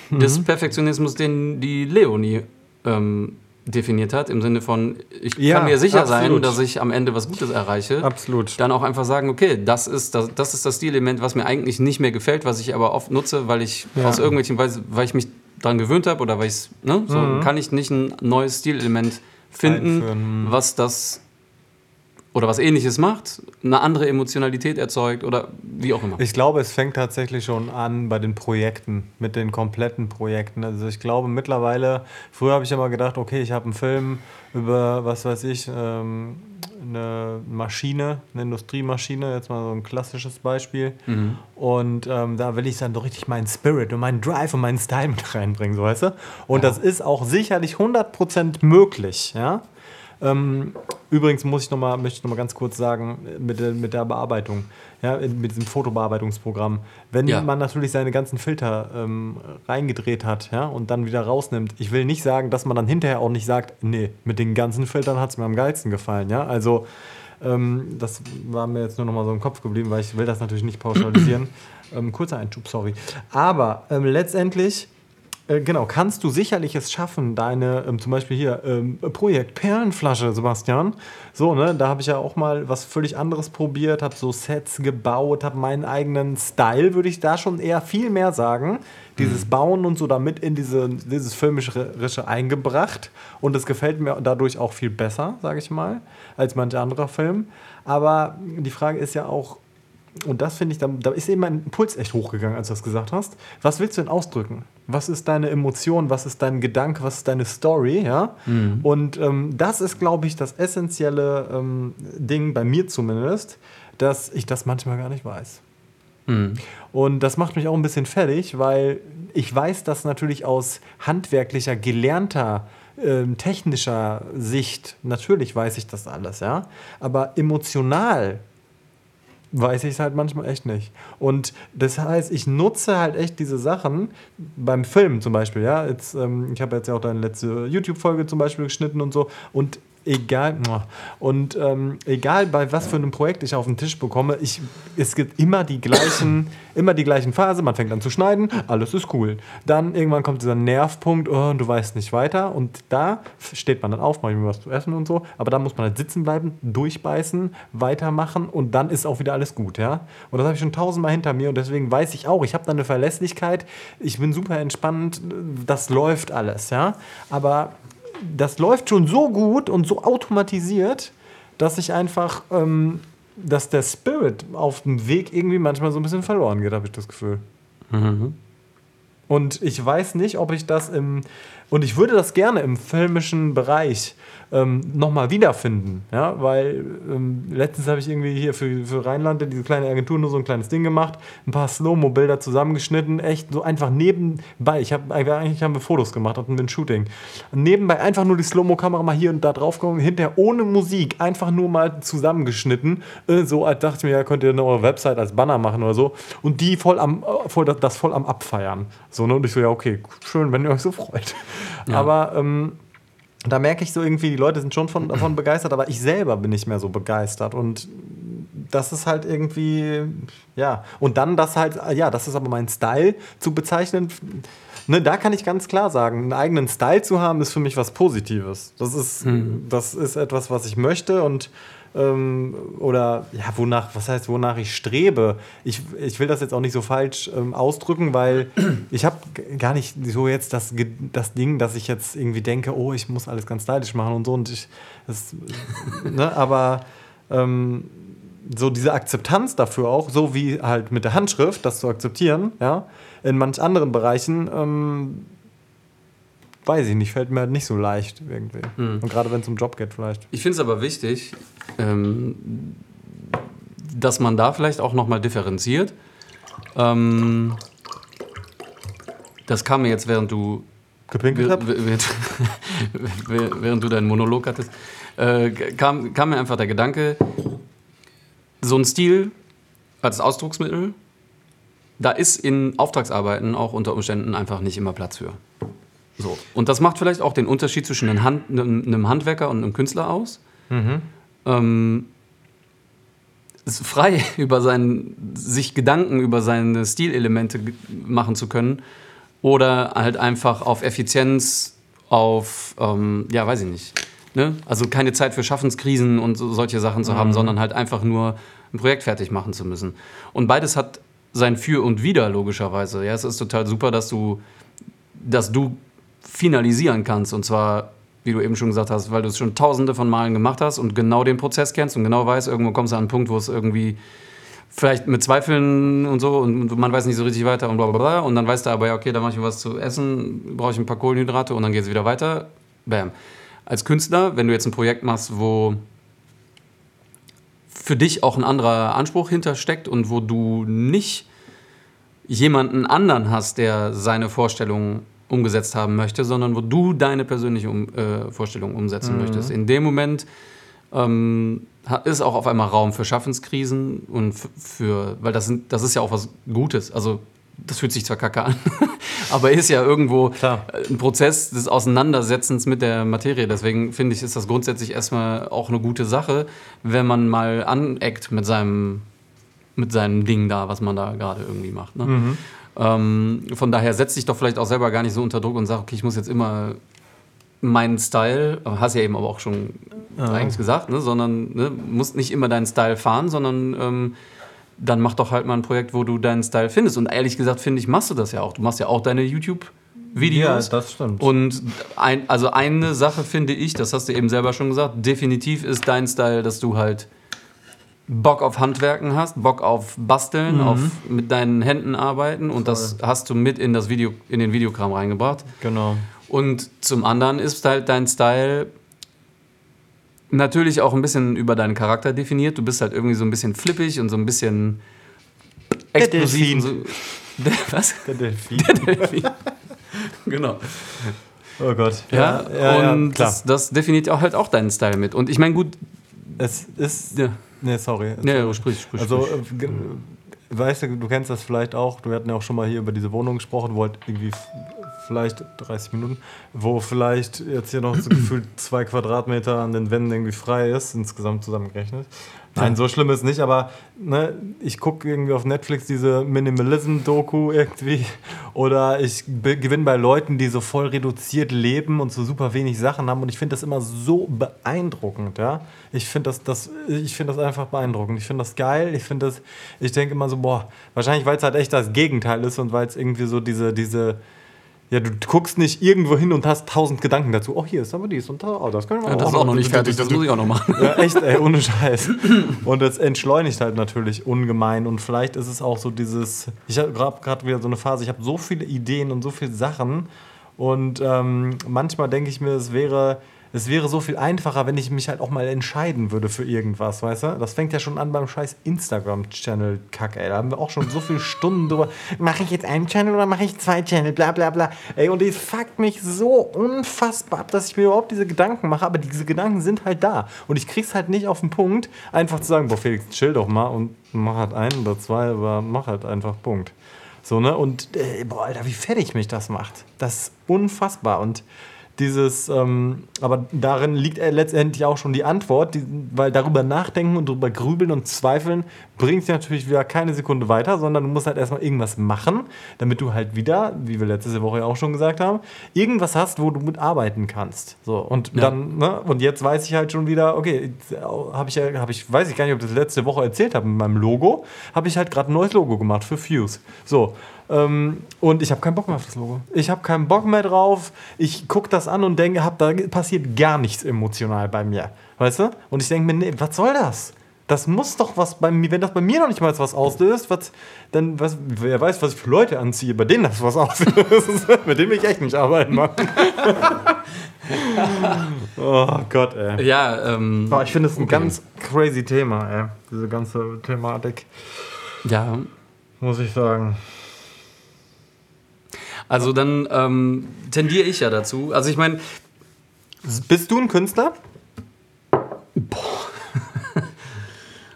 Mhm. des Perfektionismus, den die Leonie ähm, definiert hat, im Sinne von, ich Ja, kann mir sicher sein, absolut. dass ich am Ende was Gutes erreiche absolut. dann auch einfach sagen, okay, das ist das, das ist das Stilelement, was mir eigentlich nicht mehr gefällt, was ich aber oft nutze, weil ich Ja. aus irgendwelchen Weise, weil ich mich daran gewöhnt habe oder weil ich ne, so kann ich nicht ein neues Stilelement finden, Einführen, mhm. was das oder was ähnliches macht, eine andere Emotionalität erzeugt oder wie auch immer. Ich glaube, es fängt tatsächlich schon an bei den Projekten, mit den kompletten Projekten. Also ich glaube mittlerweile, früher habe ich immer gedacht, okay, ich habe einen Film über, was weiß ich, ähm, eine Maschine, eine Industriemaschine, jetzt mal so ein klassisches Beispiel. Und ähm, da will ich dann doch richtig meinen Spirit und meinen Drive und meinen Style mit reinbringen, so weißt du? Und das ist auch sicherlich 100% möglich, ja? Ähm, Übrigens muss ich noch mal, möchte ich noch mal ganz kurz sagen, mit der, mit der Bearbeitung, ja, mit diesem Fotobearbeitungsprogramm. Wenn Ja. man natürlich seine ganzen Filter ähm, reingedreht hat ja, und dann wieder rausnimmt, ich will nicht sagen, dass man dann hinterher auch nicht sagt, nee, mit den ganzen Filtern hat es mir am geilsten gefallen. Ja? Also ähm, das war mir jetzt nur noch mal so im Kopf geblieben, weil ich will das natürlich nicht pauschalisieren. *clears throat* ähm, kurzer Einschub, sorry. Aber ähm, letztendlich äh, Genau, kannst du sicherlich es schaffen, deine, ähm, zum Beispiel hier, ähm, Projekt Perlenflasche, Sebastian. So, ne, da habe ich ja auch mal was völlig anderes probiert, habe so Sets gebaut, habe meinen eigenen Style, würde ich da schon eher viel mehr sagen. Dieses Bauen und so damit in diese, dieses Filmische eingebracht. Und es gefällt mir dadurch auch viel besser, sage ich mal, als manch anderer Film. Aber die Frage ist ja auch, und das finde ich, da, da ist eben mein Puls echt hochgegangen, als du das gesagt hast. Was willst du denn ausdrücken? Was ist deine Emotion? Was ist dein Gedanke? Was ist deine Story? Ja? Und ähm, das ist, glaube ich, das essentielle ähm, Ding, bei mir zumindest, dass ich das manchmal gar nicht weiß. Und das macht mich auch ein bisschen fertig, weil ich weiß das natürlich aus handwerklicher, gelernter, ähm, technischer Sicht. Natürlich weiß ich das alles, ja. Aber emotional weiß ich es halt manchmal echt nicht. Und das heißt, ich nutze halt echt diese Sachen beim Film zum Beispiel, ja. Jetzt, ähm, ich habe jetzt ja auch deine letzte YouTube-Folge zum Beispiel geschnitten und so. Und egal, und ähm, egal bei was für einem Projekt ich auf den Tisch bekomme, ich, es gibt immer die gleichen, *coughs* immer die gleichen Phase. Man fängt an zu schneiden, alles ist cool. Dann irgendwann kommt dieser Nervpunkt, oh, du weißt nicht weiter. Und da steht man dann auf, mal was zu essen und so. Aber da muss man halt sitzen bleiben, durchbeißen, weitermachen und dann ist auch wieder alles gut, ja. Und das habe ich schon tausendmal hinter mir und deswegen weiß ich auch, ich habe da eine Verlässlichkeit. Ich bin super entspannt, das läuft alles, ja. Aber das läuft schon so gut und so automatisiert, dass ich einfach, ähm, dass der Spirit auf dem Weg irgendwie manchmal so ein bisschen verloren geht, habe ich das Gefühl. Und ich weiß nicht, ob ich das im, und ich würde das gerne im filmischen Bereich ähm, nochmal wiederfinden, ja, weil ähm, letztens habe ich irgendwie hier für, für Rheinland, diese kleine Agentur, nur so ein kleines Ding gemacht, ein paar Slow-Mo-Bilder zusammengeschnitten, echt so einfach nebenbei, ich habe eigentlich haben wir Fotos gemacht, hatten wir ein Shooting, nebenbei einfach nur die Slow-Mo-Kamera mal hier und da drauf gekommen, hinterher ohne Musik, einfach nur mal zusammengeschnitten, äh, so als dachte ich mir, ja, könnt ihr eine eure Website als Banner machen oder so. Und die voll am, äh, voll, das, das voll am Abfeiern, so, ne? und ich so, ja, okay, schön, wenn ihr euch so freut, aber ähm, da merke ich so irgendwie, die Leute sind schon von, davon begeistert, aber ich selber bin nicht mehr so begeistert. Und das ist halt irgendwie, ja. Und dann das halt, ja, das ist aber mein Style zu bezeichnen. Ne, da kann ich ganz klar sagen, einen eigenen Style zu haben, ist für mich was Positives. Das ist, das ist etwas, was ich möchte und ähm, oder ja, wonach, was heißt, wonach ich strebe. Ich, ich will das jetzt auch nicht so falsch ähm, ausdrücken, weil *clears throat* ich habe gar nicht so jetzt das, das Ding, dass ich jetzt irgendwie denke, oh, ich muss alles ganz stylisch machen und so. Und ich, das, ne, *laughs* aber ähm, so diese Akzeptanz dafür auch, so wie halt mit der Handschrift, das zu akzeptieren, ja, in manch anderen Bereichen, ähm, weiß ich nicht, fällt mir halt nicht so leicht irgendwie. Und gerade wenn es um Job geht vielleicht. Ich finde es aber wichtig, ähm, dass man da vielleicht auch nochmal differenziert. Ähm, das kam mir jetzt, während du, Gepinkelt während, während du deinen Monolog hattest, äh, kam, kam mir einfach der Gedanke, so ein Stil als Ausdrucksmittel, da ist in Auftragsarbeiten auch unter Umständen einfach nicht immer Platz für. So. Und das macht vielleicht auch den Unterschied zwischen einem, Hand, einem, Handwerker und einem Künstler aus. Ähm, es frei *laughs* über seinen, sich Gedanken über seine Stilelemente machen zu können oder halt einfach auf Effizienz, auf, ähm, ja, weiß ich nicht. Ne? Also keine Zeit für Schaffenskrisen und so, solche Sachen zu haben, sondern halt einfach nur ein Projekt fertig machen zu müssen. Und beides hat sein Für und Wider, logischerweise. Ja, es ist total super, dass du, dass du finalisieren kannst. Und zwar, wie du eben schon gesagt hast, weil du es schon tausende von Malen gemacht hast und genau den Prozess kennst und genau weißt, irgendwo kommst du an einen Punkt, wo es irgendwie vielleicht mit Zweifeln und so und man weiß nicht so richtig weiter und bla bla bla. Und dann weißt du aber, ja, okay, da mache ich mir was zu essen, brauche ich ein paar Kohlenhydrate und dann geht es wieder weiter. Bam. Als Künstler, wenn du jetzt ein Projekt machst, wo für dich auch ein anderer Anspruch hintersteckt und wo du nicht jemanden anderen hast, der seine Vorstellung umgesetzt haben möchte, sondern wo du deine persönliche um, äh, Vorstellung umsetzen möchtest. In dem Moment ähm, ist auch auf einmal Raum für Schaffenskrisen und für, weil das, sind, das ist ja auch was Gutes. Also das fühlt sich zwar kacke an, *laughs* aber ist ja irgendwo Klar. ein Prozess des Auseinandersetzens mit der Materie. Deswegen finde ich, ist das grundsätzlich erstmal auch eine gute Sache, wenn man mal aneckt mit seinem, mit seinem Ding da, was man da gerade irgendwie macht. Ne? Ähm, von daher setz dich doch vielleicht auch selber gar nicht so unter Druck und sag, okay, ich muss jetzt immer meinen Style, aber hast ja eben aber auch schon eigentlich gesagt, ne? sondern ne, musst nicht immer deinen Style fahren, sondern ähm, dann mach doch halt mal ein Projekt, wo du deinen Style findest. Und ehrlich gesagt, finde ich, machst du das ja auch. Du machst ja auch deine YouTube-Videos. das stimmt. Und ein, also eine Sache finde ich, das hast du eben selber schon gesagt, definitiv ist dein Style, dass du halt Bock auf Handwerken hast, Bock auf Basteln, auf mit deinen Händen arbeiten und das hast du mit in das Video, in den Videokram reingebracht. genau. Und zum anderen ist halt dein Style natürlich auch ein bisschen über deinen Charakter definiert. Du bist halt irgendwie so ein bisschen flippig und so ein bisschen explosiv. So. Der, was? Der Delfin. Delfin. genau. Oh Gott. Ja, und klar. das, das definiert auch halt auch deinen Style mit. Und ich meine, gut, es ist. ja, Nee, sorry. ja sprich, sprich. Also, sprich. äh, weißt du, du kennst das vielleicht auch. Wir hatten ja auch schon mal hier über diese Wohnung gesprochen, wo halt irgendwie vielleicht 30 Minuten, wo vielleicht jetzt hier noch so gefühlt zwei Quadratmeter an den Wänden irgendwie frei ist, insgesamt zusammengerechnet. Nein, so schlimm ist nicht, aber ne, ich gucke irgendwie auf Netflix diese Minimalism-Doku *laughs* irgendwie oder ich gewinne bei Leuten, die so voll reduziert leben und so super wenig Sachen haben und ich finde das immer so beeindruckend, ja. Ich finde das, das, ich finde das einfach beeindruckend. Ich finde das geil. Ich finde das, ich denke immer so, boah, wahrscheinlich, weil es halt echt das Gegenteil ist und weil es irgendwie so diese, diese, ja, du guckst nicht irgendwo hin und hast tausend Gedanken dazu. Oh, hier ist aber dies und da, oh, das können wir ja, das ist auch noch nicht fertig, das muss ich auch noch machen. ja, echt, ey, ohne Scheiß. *clears throat* Und das entschleunigt halt natürlich ungemein. Und vielleicht ist es auch so dieses. Ich habe gerade wieder so eine Phase, ich habe so viele Ideen und so viele Sachen. Und ähm, manchmal denke ich mir, es wäre, es wäre so viel einfacher, wenn ich mich halt auch mal entscheiden würde für irgendwas, weißt du? Das fängt ja schon an beim scheiß Instagram-Channel-Kack, ey. Da haben wir auch schon so viele Stunden drüber. Mache ich jetzt einen Channel oder mache ich zwei Channel? Bla bla bla. Ey, und das fuckt mich so unfassbar ab, dass ich mir überhaupt diese Gedanken mache. Aber diese Gedanken sind halt da. Und ich krieg's halt nicht auf den Punkt, einfach zu sagen, boah, Felix, chill doch mal und mach halt einen oder zwei, aber mach halt einfach Punkt. So, ne? Und äh, boah, Alter, wie fertig mich das macht. Das ist unfassbar. Und dieses, ähm, aber darin liegt äh, letztendlich auch schon die Antwort, die, weil darüber nachdenken und darüber grübeln und zweifeln bringt sich natürlich wieder keine Sekunde weiter, sondern du musst halt erstmal irgendwas machen, damit du halt wieder, wie wir letzte Woche ja auch schon gesagt haben, irgendwas hast, wo du mit arbeiten kannst. So, und Ja. dann, ne, und jetzt weiß ich halt schon wieder, okay, habe ich ja, habe ich, weiß ich gar nicht, ob ich das letzte Woche erzählt habe mit meinem Logo, habe ich halt gerade ein neues Logo gemacht für Fuse. So. Ähm, und ich habe keinen Bock mehr auf das Logo. Ich habe keinen Bock mehr drauf. Ich gucke das an und denke, hab, da passiert gar nichts emotional bei mir. Weißt du? Und ich denke mir, nee, was soll das? Das muss doch was bei mir, wenn das bei mir noch nicht mal was auslöst, was, dann, was, wer weiß, was ich für Leute anziehe, bei denen das was auslöst. *laughs* Mit denen will ich echt nicht arbeiten, Mann. *laughs* oh Gott, ey. Ja, ähm, Aber ich finde es ein Okay. ganz crazy Thema, ey. Diese ganze Thematik, ja. muss ich sagen. Also dann ähm, tendiere ich ja dazu. Also ich meine, Bist du ein Künstler? *laughs*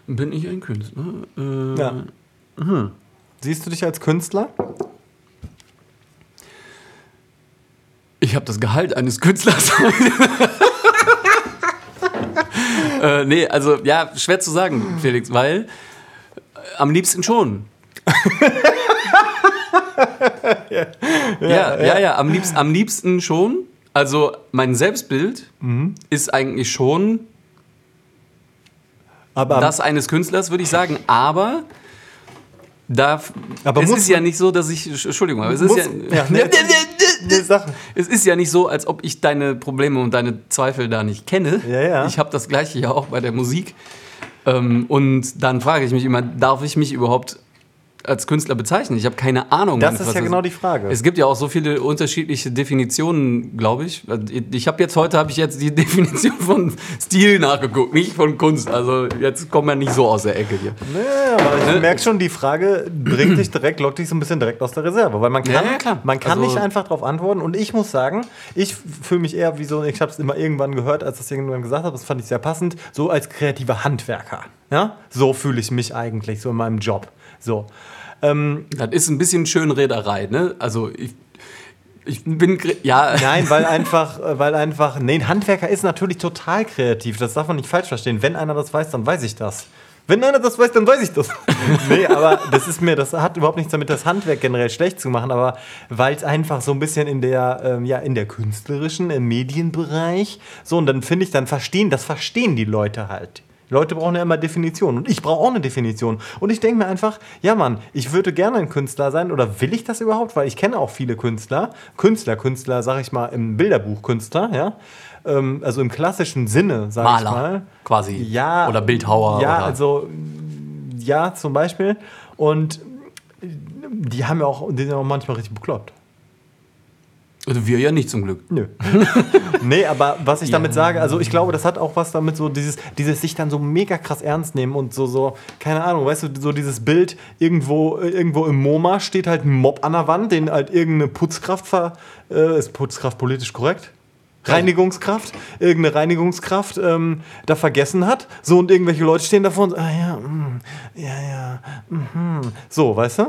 bin ich ein Künstler? Äh, Ja. Siehst du dich als Künstler? Ich habe das Gehalt eines Künstlers. *laughs* äh, nee, also ja, schwer zu sagen, Felix, weil äh, am liebsten schon. *laughs* *laughs* ja, ja, ja, am, liebsten, am liebsten schon. Also mein Selbstbild Mhm. ist eigentlich schon Aber das eines Künstlers, würde ich sagen. Aber da Aber es ist ja nicht so, dass ich Entschuldigung, aber es ist muss- ja, ja, *laughs* nee, es ist ja nicht so, als ob ich deine Probleme und deine Zweifel da nicht kenne. Ja, ja. Ich habe das gleiche ja auch bei der Musik. Ähm, und dann frage ich mich immer, darf ich mich überhaupt als Künstler bezeichnen? Ich habe keine Ahnung. Das ist ja genau die Frage. Es gibt ja auch so viele unterschiedliche Definitionen, glaube ich. Ich habe jetzt heute habe ich jetzt die *laughs* Definition von Stil nachgeguckt, nicht von Kunst. Also jetzt kommen wir nicht so aus der Ecke hier. Nee, aber ich merke schon, die Frage bringt dich direkt, lockt dich so ein bisschen direkt aus der Reserve, weil man kann, Ja. Man kann Also- nicht einfach darauf antworten. Und ich muss sagen, ich fühle mich eher wie so, ich habe es immer irgendwann gehört, als das irgendwann gesagt hat, das fand ich sehr passend, so als kreativer Handwerker. Ja, so fühle ich mich eigentlich so in meinem Job. So. Ähm, Das ist ein bisschen Schönrederei, ne? Also ich, ich bin ja Nein, weil *laughs* einfach, äh, weil einfach, nee, ein Handwerker ist natürlich total kreativ. Das darf man nicht falsch verstehen. Wenn einer das weiß, dann weiß ich das. Wenn einer das weiß, dann weiß ich das. *laughs* nee, aber das ist mir, das hat überhaupt nichts damit, das Handwerk generell schlecht zu machen, aber weil es einfach so ein bisschen in der, ähm, ja, in der künstlerischen, im Medienbereich, so, und dann finde ich, dann verstehen, das verstehen die Leute halt. Leute brauchen ja immer Definitionen und ich brauche auch eine Definition. Und ich denke mir einfach, ja Mann, ich würde gerne ein Künstler sein oder will ich das überhaupt? Weil ich kenne auch viele Künstler, Künstler, Künstler, sag ich mal, im Bilderbuchkünstler, ja. Ähm, also im klassischen Sinne, sag ich Maler mal. quasi. Ja. Oder Bildhauer. Ja, oder also ja, zum Beispiel. Und die haben ja auch, die sind ja auch manchmal richtig bekloppt. Also wir ja nicht zum Glück. Nö. *laughs* nee, aber was ich Ja. damit sage, also ich glaube, das hat auch was damit so dieses, dieses sich dann so mega krass ernst nehmen und so, so, keine Ahnung, weißt du, so dieses Bild irgendwo, irgendwo im MoMA steht halt ein Mob an der Wand, den halt irgendeine Putzkraft ver, äh, ist Putzkraft politisch korrekt? Reinigungskraft, irgendeine Reinigungskraft ähm, da vergessen hat. So und irgendwelche Leute stehen davor und so, ah ja, mm, ja, ja, mhm. So, weißt du?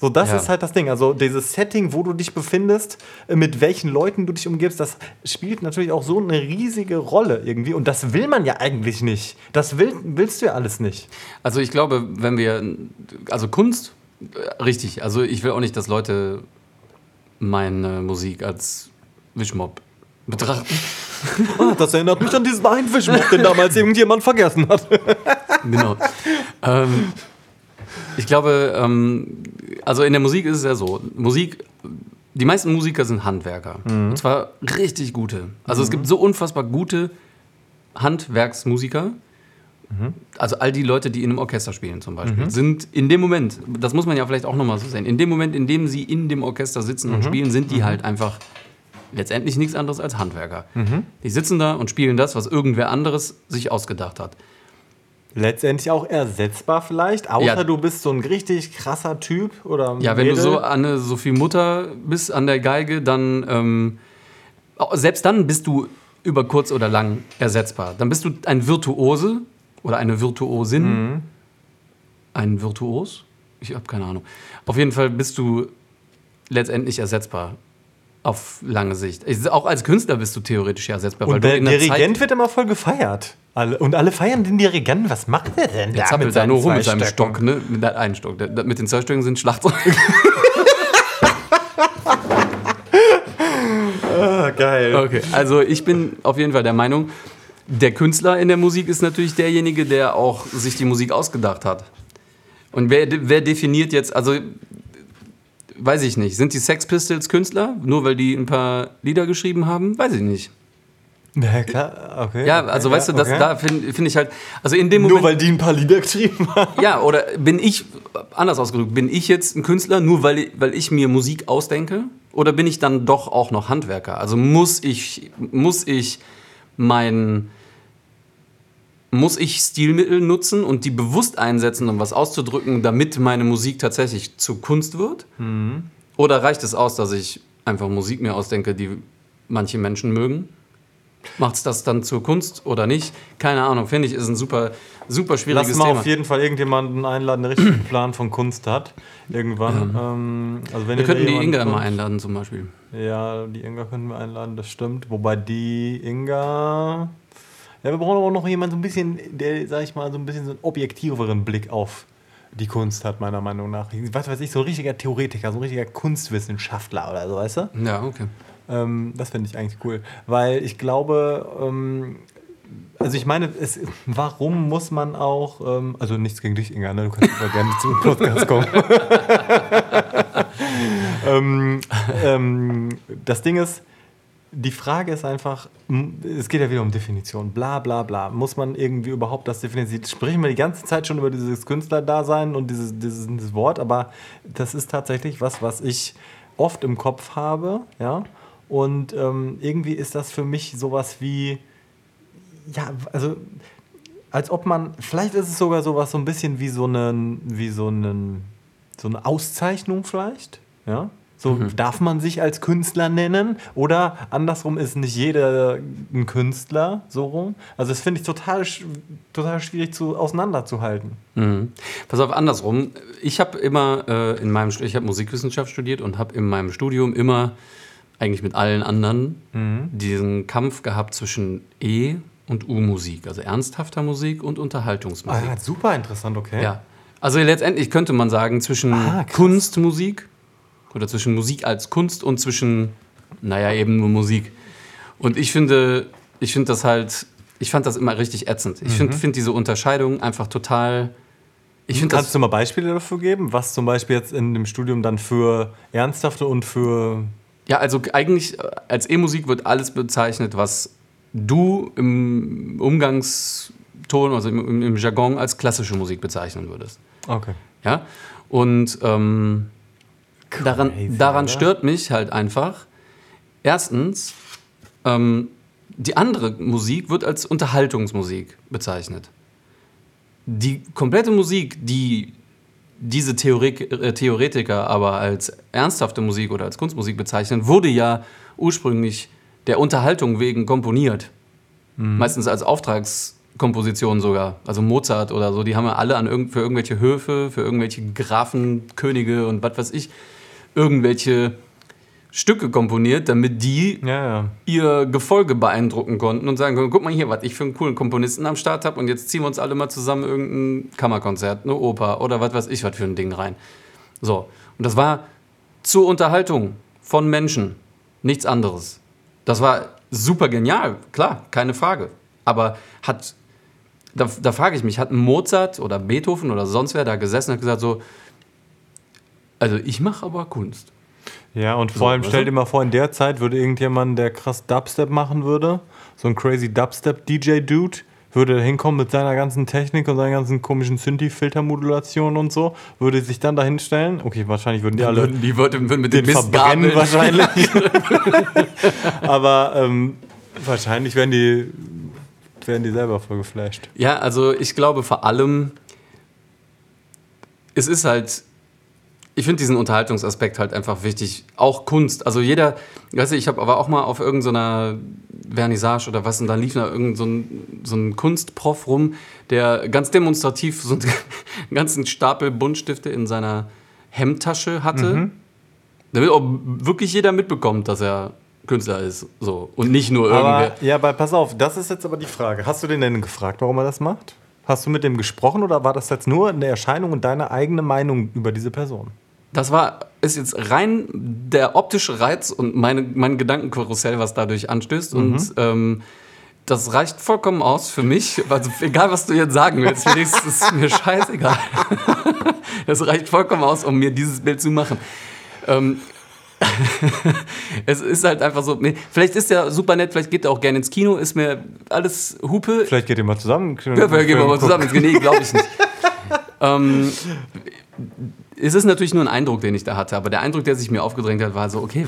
So, das Ja. ist halt das Ding. Also dieses Setting, wo du dich befindest, äh, mit welchen Leuten du dich umgibst, das spielt natürlich auch so eine riesige Rolle irgendwie. Und das will man ja eigentlich nicht. Das will, willst du ja alles nicht. Also ich glaube, wenn wir, also Kunst, äh, richtig, also ich will auch nicht, dass Leute meine Musik als Wischmob betrachten. Ah, das erinnert mich an diesen einen Fischmob, den damals *laughs* irgendjemand vergessen hat. Genau. ähm, ich glaube, ähm, also in der Musik ist es ja so, Musik, die meisten Musiker sind Handwerker. Und zwar richtig gute. Also es gibt so unfassbar gute Handwerksmusiker. Also all die Leute, die in einem Orchester spielen zum Beispiel, sind in dem Moment, das muss man ja vielleicht auch nochmal so sehen, in dem Moment, in dem sie in dem Orchester sitzen und spielen, sind die halt einfach letztendlich nichts anderes als Handwerker. Die sitzen da und spielen das, was irgendwer anderes sich ausgedacht hat. Letztendlich auch ersetzbar vielleicht, außer Ja. du bist so ein richtig krasser Typ oder Ja, wenn du Mädel. so Anne-Sophie Mutter bist an der Geige, dann ähm, selbst dann bist du über kurz oder lang ersetzbar. Dann bist du ein Virtuose oder eine Virtuosin. Mhm. Ein Virtuos? Ich habe keine Ahnung. Auf jeden Fall bist du letztendlich ersetzbar. Auf lange Sicht. Ich, auch als Künstler bist du theoretisch ersetzbar. Und der der Dirigent Zeit, wird immer voll gefeiert. Alle, und alle feiern den Dirigenten. Was macht der denn der zappelt da nur rum mit seinem? Stock, ne? Mit einem Stock. Mit den zwei Stöcken sind Schlagzeug. *laughs* Ah, geil. Okay, also ich bin auf jeden Fall der Meinung, der Künstler in der Musik ist natürlich derjenige, der auch sich die Musik ausgedacht hat. Und wer, wer definiert jetzt, also weiß ich nicht, sind die Sex Pistols Künstler, nur weil die ein paar Lieder geschrieben haben? Weiß ich nicht. Ja, klar, okay. Ja, okay, also ja, weißt du, das, okay. da finde find ich halt, also in dem Nur Moment, weil die ein paar Lieder geschrieben haben. ja, oder bin ich, anders ausgedrückt, bin ich jetzt ein Künstler, nur weil, ich- weil ich mir Musik ausdenke? Oder bin ich dann doch auch noch Handwerker? Also muss ich, muss ich mein, muss ich Stilmittel nutzen und die bewusst einsetzen, um was auszudrücken, damit meine Musik tatsächlich zu Kunst wird? Oder reicht es aus, dass ich einfach Musik mir ausdenke, die manche Menschen mögen? Macht es das dann zur Kunst oder nicht? Keine Ahnung, finde ich, ist ein super, super schwieriges Lass mal Thema. auf jeden Fall irgendjemanden einladen, der richtig *clears throat* einen Plan von Kunst hat. Irgendwann. Ähm, also wenn Wir könnten die Inga mal einladen zum Beispiel. Ja, die Inga könnten wir einladen, das stimmt. Wobei die Inga. Ja, wir brauchen aber noch jemanden so ein bisschen, der, sag ich mal, so ein bisschen so einen objektiveren Blick auf die Kunst hat, meiner Meinung nach. Was weiß ich, so ein richtiger Theoretiker, so ein richtiger Kunstwissenschaftler oder so, weißt du? Ja, okay. Ähm, das finde ich eigentlich cool. Weil ich glaube, ähm, also ich meine, es, warum muss man auch, ähm, also nichts gegen dich, Inga, ne? du kannst aber *laughs* gerne zum Podcast kommen. *laughs* ähm, ähm, das Ding ist, die Frage ist einfach, es geht ja wieder um Definition, bla bla bla. Muss man irgendwie überhaupt das definieren? Sprechen wir die ganze Zeit schon über dieses Künstlerdasein und dieses, dieses, dieses Wort, aber das ist tatsächlich was, was ich oft im Kopf habe, ja. Und ähm, irgendwie ist das für mich sowas wie, ja, also als ob man, vielleicht ist es sogar sowas so ein bisschen wie so einen, wie so einen, so eine Auszeichnung vielleicht, ja. So darf man sich als Künstler nennen oder andersrum ist nicht jeder ein Künstler, so rum. Also das finde ich total, total schwierig zu, auseinanderzuhalten. Mhm. Pass auf, andersrum. Ich habe immer äh, in meinem, ich habe Musikwissenschaft studiert und habe in meinem Studium immer eigentlich mit allen anderen diesen Kampf gehabt zwischen E und U-Musik, also ernsthafter Musik und Unterhaltungsmusik. Ah, super interessant, okay. Ja. Also letztendlich könnte man sagen, zwischen Ah. Kunstmusik oder zwischen Musik als Kunst und zwischen, naja, eben nur Musik. Und ich finde, ich finde das halt, ich fand das immer richtig ätzend. Ich finde find diese Unterscheidung einfach total. Ich Kannst das. du mal Beispiele dafür geben, was zum Beispiel jetzt in dem Studium dann für ernsthafte und für Ja, also eigentlich äh, als E-Musik wird alles bezeichnet, was du im Umgangston, also im, im- im Jargon als klassische Musik bezeichnen würdest. Okay. Ja? Und ähm, daran, daran stört mich halt einfach, erstens, ähm, die andere Musik wird als Unterhaltungsmusik bezeichnet. Die komplette Musik, die diese Theorik äh, Theoretiker aber als ernsthafte Musik oder als Kunstmusik bezeichnen, wurde ja ursprünglich der Unterhaltung wegen komponiert. Meistens als Auftragskomposition sogar. Also Mozart oder so, die haben ja alle an irgend, für irgendwelche Höfe, für irgendwelche Grafen, Könige und was weiß ich, irgendwelche Stücke komponiert, damit die Ja, ja. ihr Gefolge beeindrucken konnten und sagen konnten, guck mal hier, was ich für einen coolen Komponisten am Start habe und jetzt ziehen wir uns alle mal zusammen irgendein Kammerkonzert, eine Oper oder was weiß ich, was für ein Ding rein. So, und das war zur Unterhaltung von Menschen, nichts anderes. Das war super genial, klar, keine Frage. Aber hat, da, da frage ich mich, hat Mozart oder Beethoven oder sonst wer da gesessen und hat gesagt so, also ich mache aber Kunst. Ja, und So, vor allem weißt stell dir mal vor, in der Zeit würde irgendjemand, der krass Dubstep machen würde, so ein crazy Dubstep-DJ-Dude, würde hinkommen mit seiner ganzen Technik und seinen ganzen komischen Synthi-Filtermodulationen und so, würde sich dann dahin stellen. Okay, wahrscheinlich würden die alle Würden die würden, würden mit den den verbrennen *laughs* wahrscheinlich. *laughs* Aber ähm, wahrscheinlich werden die, werden die selber voll geflasht. Ja, also ich glaube vor allem, es ist halt, ich finde diesen Unterhaltungsaspekt halt einfach wichtig. Auch Kunst. Also jeder, weißt du, ich habe aber auch mal auf irgendeiner Vernissage oder was und da lief da irgend so ein, so ein Kunstprof rum, der ganz demonstrativ so einen *laughs* ganzen Stapel Buntstifte in seiner Hemdtasche hatte. Damit auch wirklich jeder mitbekommt, dass er Künstler ist. So. Und nicht nur irgendwer. Aber, ja, aber pass auf, das ist jetzt aber die Frage. Hast du den denn gefragt, warum er das macht? Hast du mit dem gesprochen oder war das jetzt nur eine Erscheinung und deine eigene Meinung über diese Person? Das war, ist jetzt rein der optische Reiz und meine, mein Gedankenkarussell, was dadurch anstößt. Und ähm, das reicht vollkommen aus für mich. Also egal, was du jetzt sagen willst, das ist mir scheißegal. *laughs* Das reicht vollkommen aus, um mir dieses Bild zu machen. Ähm, *laughs* es ist halt einfach so, vielleicht ist der super nett, vielleicht geht er auch gerne ins Kino, ist mir alles Hupe. Vielleicht geht ihr mal zusammen. Ja, vielleicht gehen wir mal zusammen ins Nee, glaube ich nicht. *laughs* ähm, es ist natürlich nur ein Eindruck, den ich da hatte, aber der Eindruck, der sich mir aufgedrängt hat, war so, okay,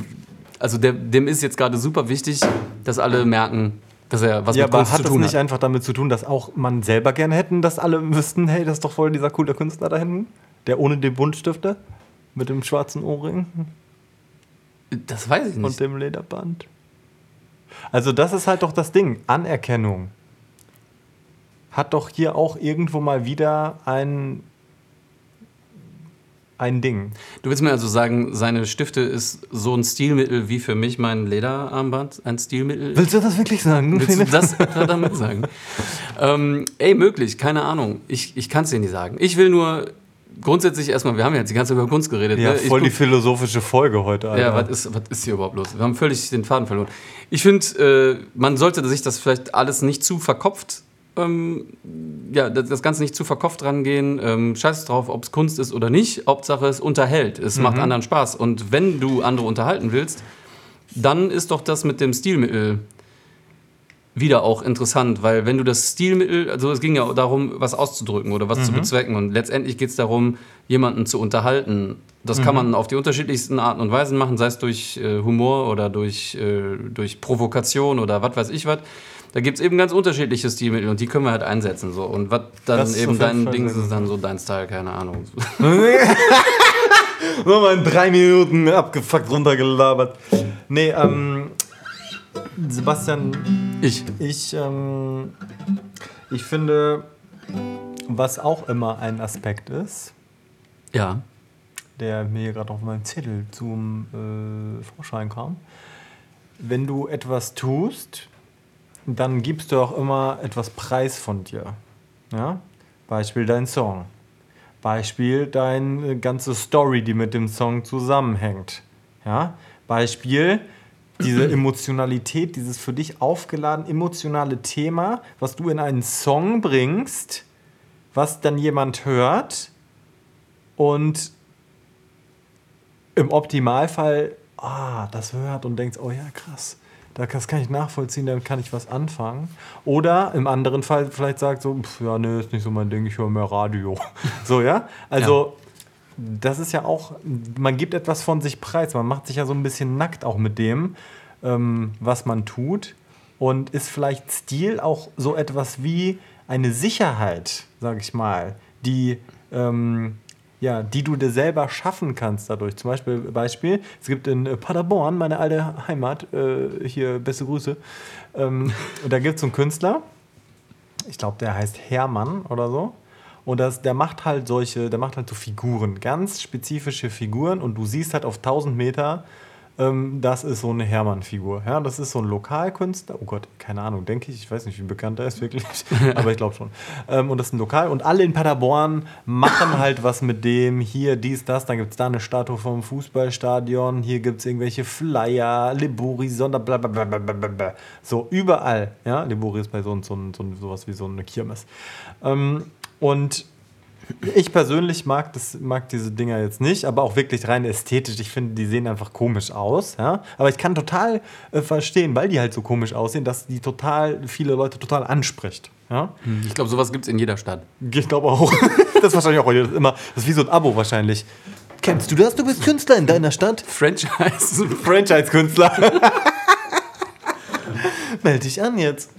also der, dem ist jetzt gerade super wichtig, dass alle merken, dass er was Ja, mit aber Kunst hat zu das tun nicht hat. einfach damit zu tun, dass auch man selber gerne hätten, dass alle wüssten, hey, das ist doch voll dieser coole Künstler da hinten? Der ohne die Buntstifte? Mit dem schwarzen Ohrring Das weiß ich und nicht. dem Lederband? Also das ist halt doch das Ding. Anerkennung hat doch hier auch irgendwo mal wieder ein, ein Ding. Du willst mir also sagen, seine Stifte ist so ein Stilmittel wie für mich mein Lederarmband ein Stilmittel? Willst du das wirklich sagen? Willst du das etwa damit sagen? *laughs* ähm, ey, möglich, keine Ahnung. Ich, ich kann es dir nicht sagen. Ich will nur grundsätzlich erstmal, wir haben ja jetzt die ganze Zeit über Kunst geredet. ja, ne? Voll die guck- philosophische Folge heute, Alter. Ja, was ist, was ist hier überhaupt los? Wir haben völlig den Faden verloren. Ich finde, äh, man sollte sich das vielleicht alles nicht zu verkopft, ähm, ja, das, das Ganze nicht zu verkopft rangehen. Ähm, scheiß drauf, ob es Kunst ist oder nicht. Hauptsache, es unterhält. Es macht anderen Spaß. Und wenn du andere unterhalten willst, dann ist doch das mit dem Stilmittel wieder auch interessant, weil wenn du das Stilmittel, also es ging ja darum, was auszudrücken oder was Mhm. zu bezwecken und letztendlich geht es darum, jemanden zu unterhalten. Das Mhm. kann man auf die unterschiedlichsten Arten und Weisen machen, sei es durch äh, Humor oder durch, äh, durch Provokation oder was weiß ich was. Da gibt es eben ganz unterschiedliche Stilmittel und die können wir halt einsetzen. So. Und was dann eben dein Ding ist, ist dann so dein Style, keine Ahnung. *laughs* *laughs* Nochmal in drei Minuten abgefuckt runtergelabert. Nee, ähm, Sebastian, Ich. ich, ähm, ich finde, was auch immer ein Aspekt ist, Ja. der mir hier gerade auf meinem Zettel zum äh, Vorschein kam, wenn du etwas tust, dann gibst du auch immer etwas Preis von dir. Ja? Beispiel dein Song. Beispiel deine ganze Story, die mit dem Song zusammenhängt. Ja? Beispiel diese *laughs* Emotionalität, dieses für dich aufgeladen emotionale Thema, was du in einen Song bringst, was dann jemand hört und im Optimalfall ah, das hört und denkt, oh ja, krass, da- das kann ich nachvollziehen, damit kann ich was anfangen. Oder im anderen Fall vielleicht sagt so, pf, ja, nee, ist nicht so mein Ding, ich höre mehr Radio. *laughs* So, ja? Also, das ist ja auch, man gibt etwas von sich preis, man macht sich ja so ein bisschen nackt auch mit dem, ähm, was man tut. Und ist vielleicht Stil auch so etwas wie eine Sicherheit, sag ich mal, die, ähm, ja, die du dir selber schaffen kannst dadurch. Zum Beispiel, Beispiel es gibt in äh, Paderborn, meine alte Heimat, äh, hier beste Grüße, ähm, *laughs* da gibt es einen Künstler, ich glaube, der heißt Hermann oder so. Und das, der macht halt solche, der macht halt so Figuren, ganz spezifische Figuren und du siehst halt auf 1000 Meter, ähm, das ist so eine Hermann-Figur. Ja, das ist so ein Lokalkünstler. Oh Gott, keine Ahnung, denke ich. Ich weiß nicht, wie bekannt er ist wirklich, *laughs* aber ich glaube schon. Ähm, und das ist ein Lokal. Und alle in Paderborn machen *laughs* halt was mit dem. Hier, dies, das. Dann gibt es da eine Statue vom Fußballstadion. Hier gibt es irgendwelche Flyer, Libori, Sonder, bla bla bla bla bla bla, bla. So, überall. Ja, Libori ist bei so, so, so, sowas wie so eine Kirmes. Ähm, und ich persönlich mag, das, mag diese Dinger jetzt nicht, aber auch wirklich rein ästhetisch. Ich finde, die sehen einfach komisch aus. Ja? Aber ich kann total äh, verstehen, weil die halt so komisch aussehen, dass die total viele Leute total anspricht. Ja? Ich glaube, sowas gibt es in jeder Stadt. Ich glaube auch. *laughs* das ist wahrscheinlich auch immer. Das ist wie so ein Abo wahrscheinlich. Kennst du das? Du bist Künstler in deiner Stadt? Franchise. *laughs* Franchise-Künstler. *laughs* Melde dich an jetzt.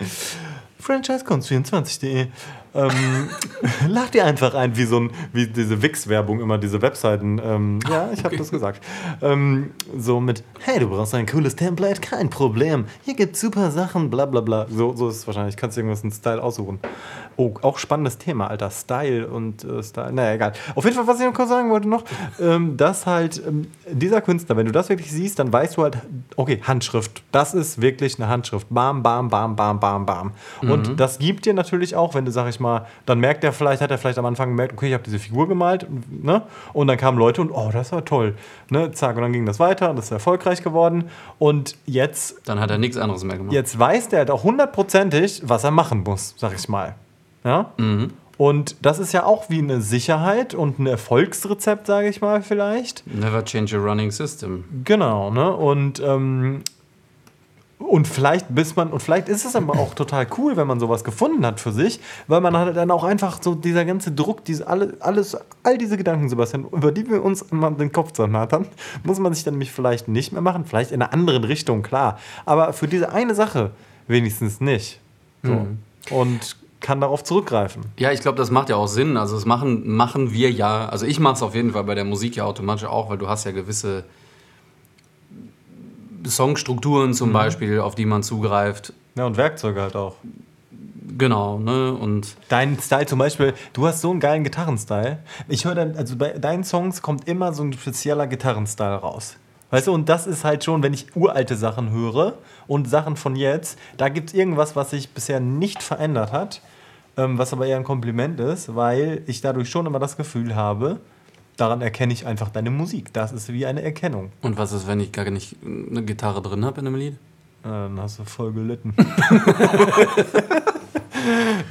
Franchisekunst24.de. Ähm, *laughs* lad dir einfach ein, wie so ein, wie diese Wix-Werbung immer, diese Webseiten. Ähm, ja, ich habe das gesagt. Ähm, so mit, hey, du brauchst ein cooles Template, kein Problem. Hier gibt's super Sachen, bla bla bla. So, so ist es wahrscheinlich. Kannst du irgendwas in Style aussuchen. Oh, auch spannendes Thema, Alter. Style und äh, Style. Naja, egal. Auf jeden Fall, was ich noch kurz sagen wollte noch, ähm, dass halt ähm, dieser Künstler, wenn du das wirklich siehst, dann weißt du halt, okay, Handschrift. Das ist wirklich eine Handschrift. Bam, bam, bam, bam, bam, bam. Und das gibt dir natürlich auch, wenn du, sag ich mal, dann merkt er vielleicht, hat er vielleicht am Anfang gemerkt, okay, ich habe diese Figur gemalt, ne? Und dann kamen Leute und, oh, das war toll. Ne? Zack, und dann ging das weiter und das ist erfolgreich geworden. Und jetzt Dann hat er nichts anderes mehr gemacht. Jetzt weiß der halt auch hundertprozentig, was er machen muss, sag ich mal. Ja? Und das ist ja auch wie eine Sicherheit und ein Erfolgsrezept, sage ich mal vielleicht. Never change a running system. Genau, ne? Und, ähm, und vielleicht bis man, und vielleicht ist es aber auch total cool, wenn man sowas gefunden hat für sich, weil man hat dann auch einfach so dieser ganze Druck, diese, alle, alles, all diese Gedanken, Sebastian, über die wir uns immer den Kopf zermartern, muss man sich dann nämlich vielleicht nicht mehr machen, vielleicht in einer anderen Richtung, klar. Aber für diese eine Sache wenigstens nicht. So. Und kann darauf zurückgreifen. Ja, ich glaube, das macht ja auch Sinn. Also das machen, machen wir ja, also ich mache es auf jeden Fall bei der Musik ja automatisch auch, weil du hast ja gewisse Songstrukturen zum Beispiel, auf die man zugreift. Ja, und Werkzeuge halt auch. Genau, ne? Und Dein Style zum Beispiel, du hast so einen geilen Gitarrenstyle. Ich höre dann, also bei deinen Songs kommt immer so ein spezieller Gitarrenstyle raus. Weißt du, und das ist halt schon, wenn ich uralte Sachen höre und Sachen von jetzt, da gibt es irgendwas, was sich bisher nicht verändert hat, ähm, was aber eher ein Kompliment ist, weil ich dadurch schon immer das Gefühl habe, daran erkenne ich einfach deine Musik. Das ist wie eine Erkennung. Und was ist, wenn ich gar nicht eine Gitarre drin habe in einem Lied? Äh, Dann hast du voll gelitten. *laughs*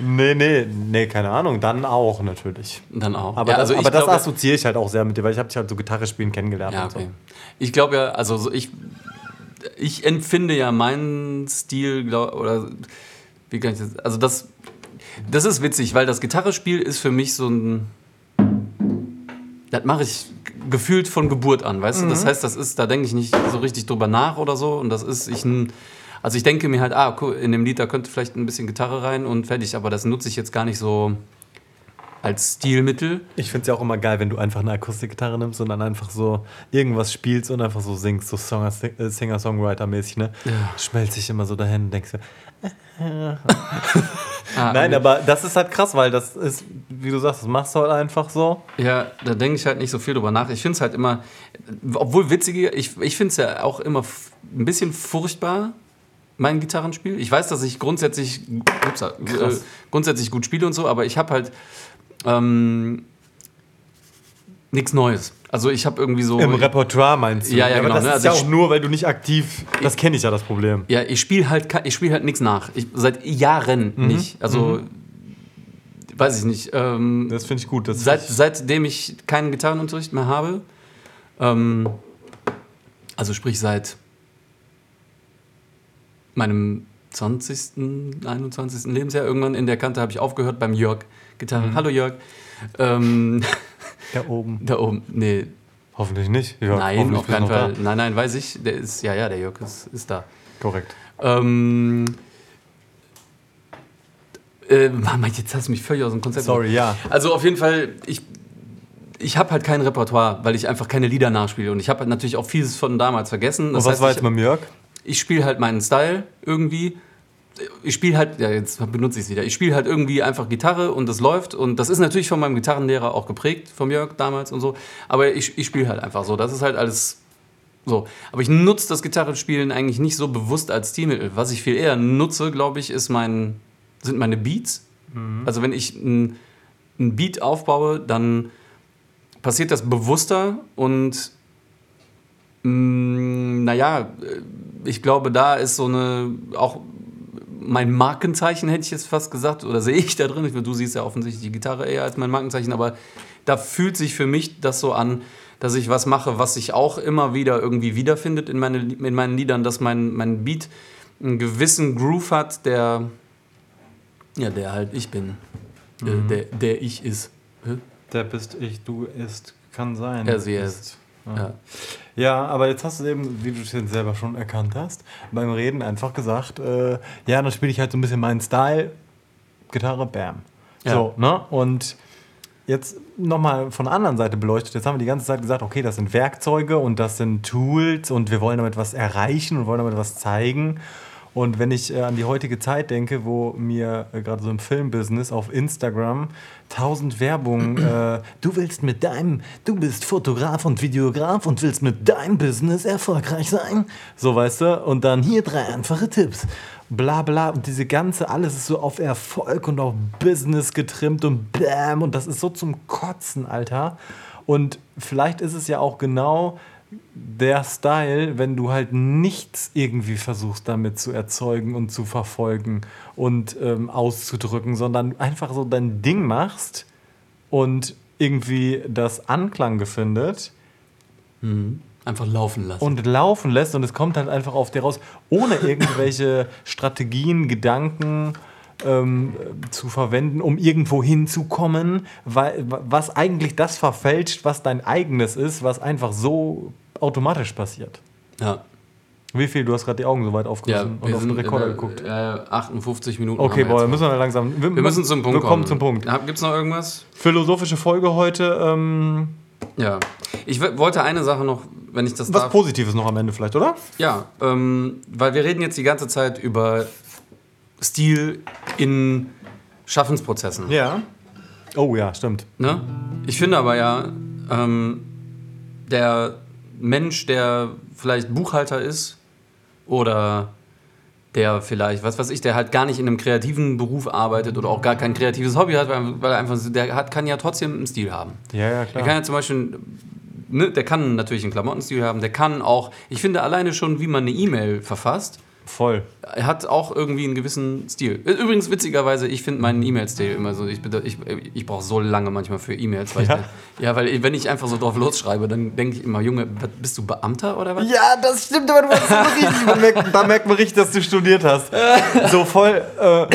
nee, nee, nee, keine Ahnung. Dann auch natürlich. Dann auch. Aber, Ja, das, also ich aber das assoziiere ich halt auch sehr mit dir, weil ich habe dich halt so Gitarre spielen kennengelernt Ja, und okay. Ich glaube ja, also so ich, ich empfinde ja meinen Stil, glaub, oder wie kann ich das, also das, das ist witzig, weil das Gitarrespiel ist für mich so ein, das mache ich gefühlt von Geburt an, weißt du? Das heißt, das ist, da denke ich nicht so richtig drüber nach oder so und das ist, ich, also ich denke mir halt, ah, cool, in dem Lied, da könnte vielleicht ein bisschen Gitarre rein und fertig, aber das nutze ich jetzt gar nicht so als Stilmittel. Ich finde es ja auch immer geil, wenn du einfach eine Akustikgitarre nimmst und dann einfach so irgendwas spielst und einfach so singst, so Singer-Songwriter-mäßig, ne? Schmelzt sich immer so dahin und denkst *laughs* Ah, Nein, aber das ist halt krass, weil das ist, wie du sagst, das machst du halt einfach so. Ja, da denke ich halt nicht so viel drüber nach. Ich finde es halt immer, obwohl witzige, ich, ich finde es ja auch immer ein bisschen furchtbar, mein Gitarrenspiel. Ich weiß, dass ich grundsätzlich, ups, äh, grundsätzlich gut spiele und so, aber ich habe halt ähm, nichts Neues. Also ich habe irgendwie so... Im Repertoire meinst du? Ja, ja, aber genau, das ne? ist Also ja auch nur, weil du nicht aktiv, das kenne ich ja das Problem. Ja, ich spiele halt, ich spiel halt nichts nach. Ich, seit Jahren Mhm. nicht. Also, weiß ich nicht. Ähm, Das finde ich gut. Das Seit, seitdem ich keinen Gitarrenunterricht mehr habe, ähm, also sprich seit meinem 20., 21. Lebensjahr, irgendwann in der Kante habe ich aufgehört beim Jörg Gitarre. Mhm. Hallo Jörg. Ähm, *laughs* da oben. da oben, nee, Hoffentlich nicht. Ja, nein, auf keinen Fall. Nein, nein, weiß ich. Der ist, ja, ja, der Jörg ist, ist da. Korrekt. Ähm, äh, Mama, jetzt hast du mich völlig aus dem Konzept. Sorry, ja. Also auf jeden Fall, ich, ich habe halt kein Repertoire, weil ich einfach keine Lieder nachspiele. Und ich habe halt natürlich auch vieles von damals vergessen. Und was war jetzt ich, mit Jörg? ich spiele halt meinen Style irgendwie. Ich spiele halt, ja, jetzt benutze ich es wieder. Ich spiele halt irgendwie einfach Gitarre und das läuft. Und das ist natürlich von meinem Gitarrenlehrer auch geprägt, vom Jörg damals und so. Aber ich, ich spiele halt einfach so. Das ist halt alles so. Aber ich nutze das Gitarrespielen eigentlich nicht so bewusst als Stilmittel. Was ich viel eher nutze, glaube ich, ist mein, sind meine Beats. Also wenn ich ein, ein Beat aufbaue, dann passiert das bewusster und mh, naja, ich glaube, da ist so eine, auch mein Markenzeichen, hätte ich jetzt fast gesagt, oder sehe ich da drin. Ich, du siehst ja offensichtlich die Gitarre eher als mein Markenzeichen, aber da fühlt sich für mich das so an, dass ich was mache, was sich auch immer wieder irgendwie wiederfindet in, meine, in meinen Liedern, dass mein, mein Beat einen gewissen Groove hat, der, ja, der halt ich bin. Äh, Der, der ich ist. Der bist ich, du ist, kann sein. Er, sie ist. Ja. Ja, aber jetzt hast du eben, wie du es jetzt selber schon erkannt hast, beim Reden einfach gesagt, äh, ja, dann spiele ich halt so ein bisschen meinen Style, Gitarre, bam. Ja. So, ne? Und jetzt nochmal von der anderen Seite beleuchtet, jetzt haben wir die ganze Zeit gesagt, okay, das sind Werkzeuge und das sind Tools und wir wollen damit was erreichen und wollen damit was zeigen. Und wenn ich äh, an die heutige Zeit denke, wo mir äh, gerade so im Filmbusiness auf Instagram tausend Werbung, äh, *clears throat* du willst mit deinem, du bist Fotograf und Videograf und willst mit deinem Business erfolgreich sein, so weißt du, und dann hier drei einfache Tipps, bla bla. Und diese ganze, alles ist so auf Erfolg und auf Business getrimmt und bam. Und das ist so zum Kotzen, Alter. Und vielleicht ist es ja auch genau der Style, wenn du halt nichts irgendwie versuchst damit zu erzeugen und zu verfolgen und ähm, auszudrücken, sondern einfach so dein Ding machst und irgendwie das Anklang gefindet Einfach laufen lassen. und laufen lässt und es kommt halt einfach auf dir raus, ohne irgendwelche *laughs* Strategien, Gedanken ähm, zu verwenden, um irgendwo hinzukommen, weil, was eigentlich das verfälscht, was dein eigenes ist, was einfach so automatisch passiert. ja. Wie viel? Du hast gerade die Augen so weit Ja, aufgerissen und wir auf den Rekorder äh, geguckt. Äh, 58 Minuten. Okay, boah, müssen wir langsam. Wir, wir müssen zum Punkt Wir kommen zum Punkt. Gibt es noch irgendwas? Philosophische Folge heute. Ähm, Ja. Ich wollte eine Sache noch, wenn ich das was darf. Positives noch am Ende vielleicht, oder? Ja, ähm, weil wir reden jetzt die ganze Zeit über Stil in Schaffensprozessen. Ja. Oh ja, stimmt. Ne? Ich finde aber ja, ähm, der Mensch, der vielleicht Buchhalter ist oder der vielleicht, was weiß ich, der halt gar nicht in einem kreativen Beruf arbeitet oder auch gar kein kreatives Hobby hat, weil, er einfach, der hat, kann ja trotzdem einen Stil haben. Ja, ja, Der klar. kann ja zum Beispiel, ne, der kann natürlich einen Klamottenstil haben, der kann auch, ich finde alleine schon, wie man eine E-Mail verfasst, Voll. Er hat auch irgendwie einen gewissen Stil. Übrigens, witzigerweise, ich finde meinen E-Mail-Stil immer so. Ich, ich, ich brauche so lange manchmal für E-Mails. Weil Ja? Ich, ja, weil wenn ich einfach so drauf losschreibe, dann denke ich immer, Junge, bist du Beamter oder was? Ja, das stimmt, aber du hast so richtig, man merkt, da merkt man richtig, dass du studiert hast. *laughs* So voll, äh,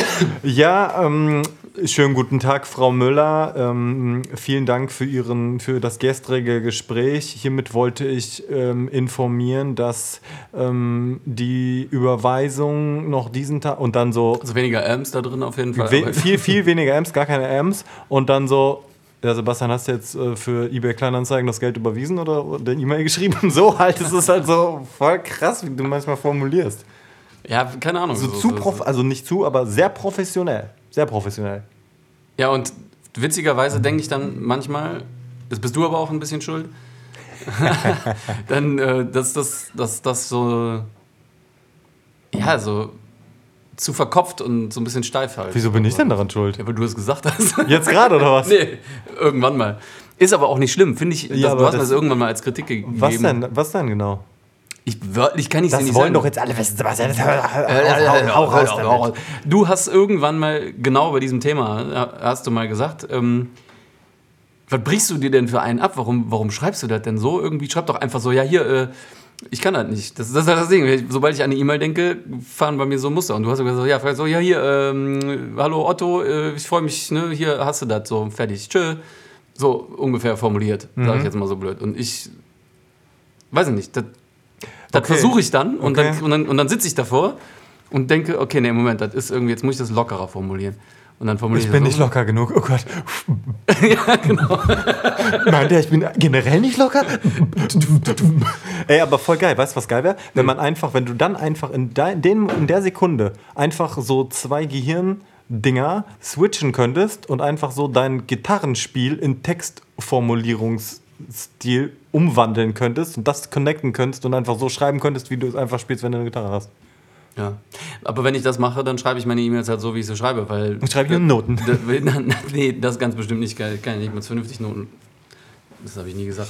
ja, ähm, schönen guten Tag, Frau Müller. Ähm, vielen Dank für, Ihren, für das gestrige Gespräch. Hiermit wollte ich ähm, informieren, dass ähm, die Überweisung noch diesen Tag und dann so Also weniger Amps da drin auf jeden Fall. we viel, viel weniger Amps, gar keine Amps und dann so. Ja, Sebastian, hast du jetzt äh, für eBay Kleinanzeigen das Geld überwiesen oder der E-Mail geschrieben? *laughs* So halt, es ist halt so voll krass, wie du manchmal formulierst. ja, keine Ahnung. So zu prof also nicht zu, aber sehr professionell. Sehr professionell. Ja, und witzigerweise denke ich dann manchmal, das bist du aber auch ein bisschen schuld, *laughs* dann, äh, dass das dass das so, ja, so zu verkopft und so ein bisschen steif halt. Wieso bin ich denn daran schuld? Ja, weil du es gesagt hast. *laughs* Jetzt gerade oder was? nee, irgendwann mal. Ist aber auch nicht schlimm, finde ich. Ja, das, du hast mir das- das irgendwann mal als Kritik gegeben. Was denn? Was denn genau? Ich wörtlich kann ich sie Das nicht wollen sagen. doch jetzt alle wissen, Sebastian. Hau, raus. Du hast irgendwann mal genau bei diesem Thema, hast du mal gesagt, ähm, was brichst du dir denn für einen ab? Warum, warum schreibst du das denn so? Irgendwie schreib doch einfach so, ja hier, äh, ich kann das nicht. Das, das ist das Ding. Sobald ich an eine E-Mail denke, fahren bei mir so Muster. Und du hast sogar so, ja, so, ja hier, ähm, hallo Otto, äh, ich freue mich, ne, hier hast du das, so, fertig, tschö. So ungefähr formuliert, Mhm. sage ich jetzt mal so blöd. Und ich, weiß ich nicht, das, das Okay. versuche ich dann und, Okay. dann und dann und dann sitze ich davor und denke, okay, nee, Moment, das ist irgendwie, jetzt muss ich das lockerer formulieren. Und dann formuliere Ich ich bin das nicht so. locker genug. Oh Gott. *laughs* ja, genau. *laughs* Meint ihr, ich bin generell nicht locker? Ey, aber voll geil. Weißt du, was geil wäre? Wenn man einfach, wenn du dann einfach in, dein, den, in der Sekunde einfach so zwei Gehirndinger switchen könntest und einfach so dein Gitarrenspiel in Textformulierungsstil umwandeln könntest und das connecten könntest und einfach so schreiben könntest, wie du es einfach spielst, wenn du eine Gitarre hast. Ja. Aber wenn ich das mache, dann schreibe ich meine E-Mails halt so, wie ich sie schreibe, weil. Und schreibe ich nur Noten. *laughs* Nee, das ganz bestimmt nicht. Kann kann ich nicht mal vernünftig Noten. Das habe ich nie gesagt.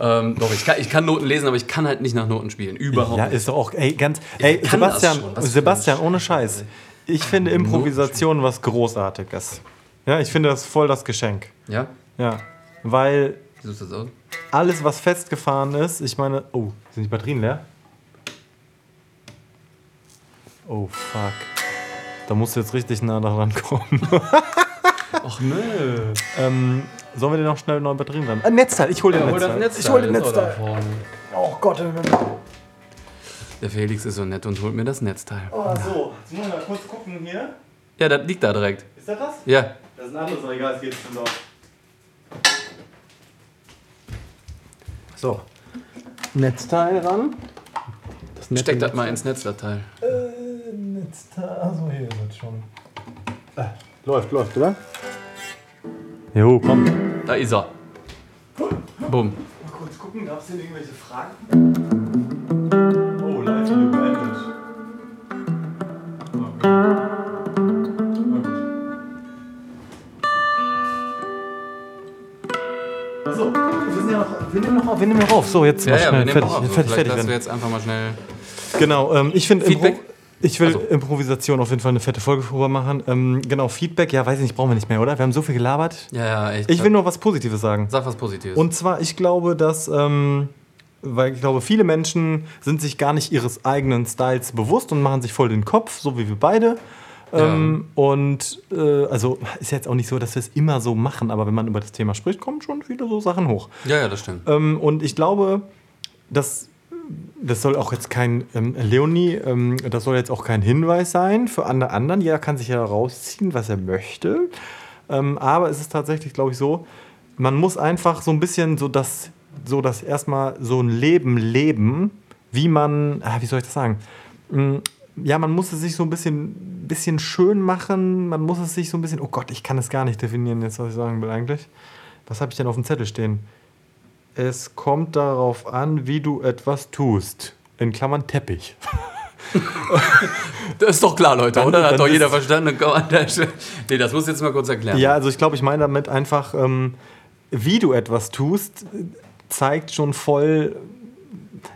Ähm, doch, ich kann, ich kann Noten lesen, aber ich kann halt nicht nach Noten spielen. Überhaupt Ja, nicht. ist doch auch, ey, ganz, ey, Sebastian, Sebastian, ohne Scheiß. Ich finde Improvisation was Großartiges. Ja, ich finde das voll das Geschenk. Ja? Ja, weil Wie sieht das aus? alles, was festgefahren ist, ich meine, oh, sind die Batterien leer? Oh, fuck. Da musst du jetzt richtig nah daran kommen. *laughs* Ach nö. ähm, sollen wir dir noch schnell neue Batterien dran? Ah, Netzteil, ich hol dir Netzteil. Ich hol dir Netzteil. Oh Gott. Der Felix ist so nett und holt mir das Netzteil. Oh, so. Jetzt muss ich mal kurz gucken hier. Ja, das liegt da direkt. Ist das das? Ja. Das ist ein anderes, aber egal, es geht schon auf. So. Netzteil ran. Das nette Steck das mal ins Netzdatei. Äh, Netzteil. Achso, hier ist es schon. Äh, läuft, läuft, oder? Jo, komm. Mal Da ist er. Bumm. kurz gucken, gab es denn irgendwelche Fragen? Oh, Live-Video beendet. Okay. Wir, wir nehmen noch auf, wir nehmen noch auf. So, jetzt Ja, mal ja, wir schnell nehmen fertig, auf. fertig, Vielleicht fertig lassen wir jetzt einfach mal schnell. Genau, ähm, ich finde Feedback? Ich will Also. Improvisation auf jeden Fall eine fette Folge drüber machen. Ähm, genau, Feedback, ja, weiß ich nicht, brauchen wir nicht mehr, oder? Wir haben so viel gelabert. Ja, ja, echt. Ich will nur was Positives sagen. Sag was Positives. Und zwar, ich glaube, dass, ähm, weil ich glaube, viele Menschen sind sich gar nicht ihres eigenen Styles bewusst und machen sich voll den Kopf, so wie wir beide. Ähm, und äh, also ist jetzt auch nicht so, dass wir es immer so machen, aber wenn man über das Thema spricht, kommen schon viele so Sachen hoch. ja, ja, das stimmt. Ähm, und ich glaube, dass das soll auch jetzt kein ähm, Leonie, ähm, das soll jetzt auch kein Hinweis sein für alle anderen. Jeder kann sich ja rausziehen, was er möchte. Ähm, aber es ist tatsächlich, glaube ich, so, man muss einfach so ein bisschen so das, so das erstmal so ein Leben leben, wie man, ah, wie soll ich das sagen? Ja, man muss es sich so ein bisschen, bisschen schön machen. Man muss es sich so ein bisschen, oh Gott, ich kann es gar nicht definieren, jetzt, was ich sagen will eigentlich. Was habe ich denn auf dem Zettel stehen? Es kommt darauf an, wie du etwas tust. In Klammern Teppich. *laughs* Das ist doch klar, Leute, Dann- oder? Hat doch jeder verstanden. Nee, das muss ich jetzt mal kurz erklären. Ja, also ich glaube, ich meine damit einfach, ähm, wie du etwas tust, zeigt schon voll,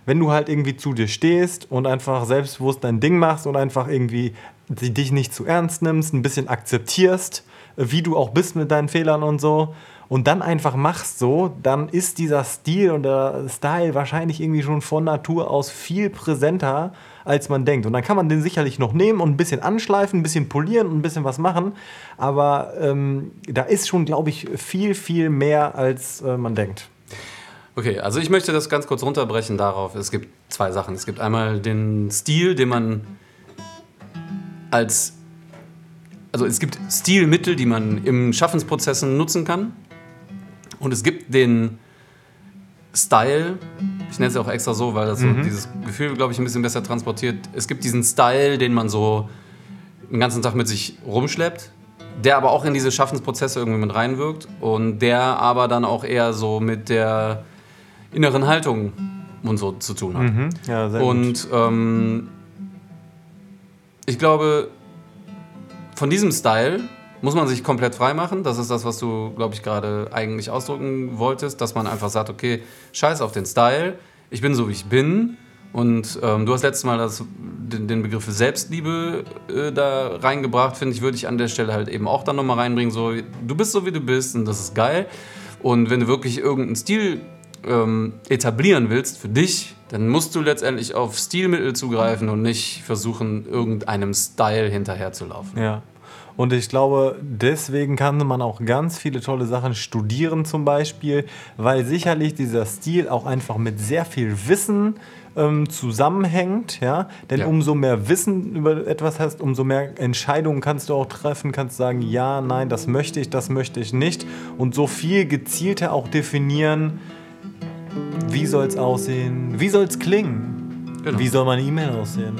wenn du halt irgendwie zu dir stehst und einfach selbstbewusst dein Ding machst und einfach irgendwie dich nicht zu ernst nimmst, ein bisschen akzeptierst, wie du auch bist mit deinen Fehlern und so, und dann einfach machst so, dann ist dieser Stil und der Style wahrscheinlich irgendwie schon von Natur aus viel präsenter, als man denkt. Und dann kann man den sicherlich noch nehmen und ein bisschen anschleifen, ein bisschen polieren und ein bisschen was machen. Aber ähm, da ist schon, glaube ich, viel, viel mehr, als äh, man denkt. Okay, also ich möchte das ganz kurz runterbrechen darauf. Es gibt zwei Sachen. Es gibt einmal den Stil, den man als also es gibt Stilmittel, die man im Schaffensprozessen nutzen kann. Und es gibt den Style, ich nenne es auch extra so, weil das so Mhm. dieses Gefühl, glaube ich, ein bisschen besser transportiert. Es gibt diesen Style, den man so den ganzen Tag mit sich rumschleppt, der aber auch in diese Schaffensprozesse irgendwie mit reinwirkt und der aber dann auch eher so mit der inneren Haltung und so zu tun hat. Mhm. Ja. Und ähm, ich glaube, von diesem Style muss man sich komplett frei machen. Das ist das, was du, glaube ich, gerade eigentlich ausdrücken wolltest, dass man einfach sagt, okay, scheiß auf den Style, ich bin so, wie ich bin. Und ähm, du hast letztes Mal das, den, den Begriff Selbstliebe äh, da reingebracht, finde ich, würde ich an der Stelle halt eben auch dann nochmal reinbringen. So, du bist so, wie du bist und das ist geil. Und wenn du wirklich irgendeinen Stil ähm, etablieren willst für dich, dann musst du letztendlich auf Stilmittel zugreifen und nicht versuchen, irgendeinem Style hinterherzulaufen. Ja. Und ich glaube, deswegen kann man auch ganz viele tolle Sachen studieren zum Beispiel, weil sicherlich dieser Stil auch einfach mit sehr viel Wissen ähm, zusammenhängt. Ja? Denn Ja. umso mehr Wissen über etwas hast, umso mehr Entscheidungen kannst du auch treffen, kannst sagen, ja, nein, das möchte ich, das möchte ich nicht. Und so viel gezielter auch definieren, wie soll es aussehen? Wie soll es klingen? Genau. Wie soll meine E-Mail aussehen?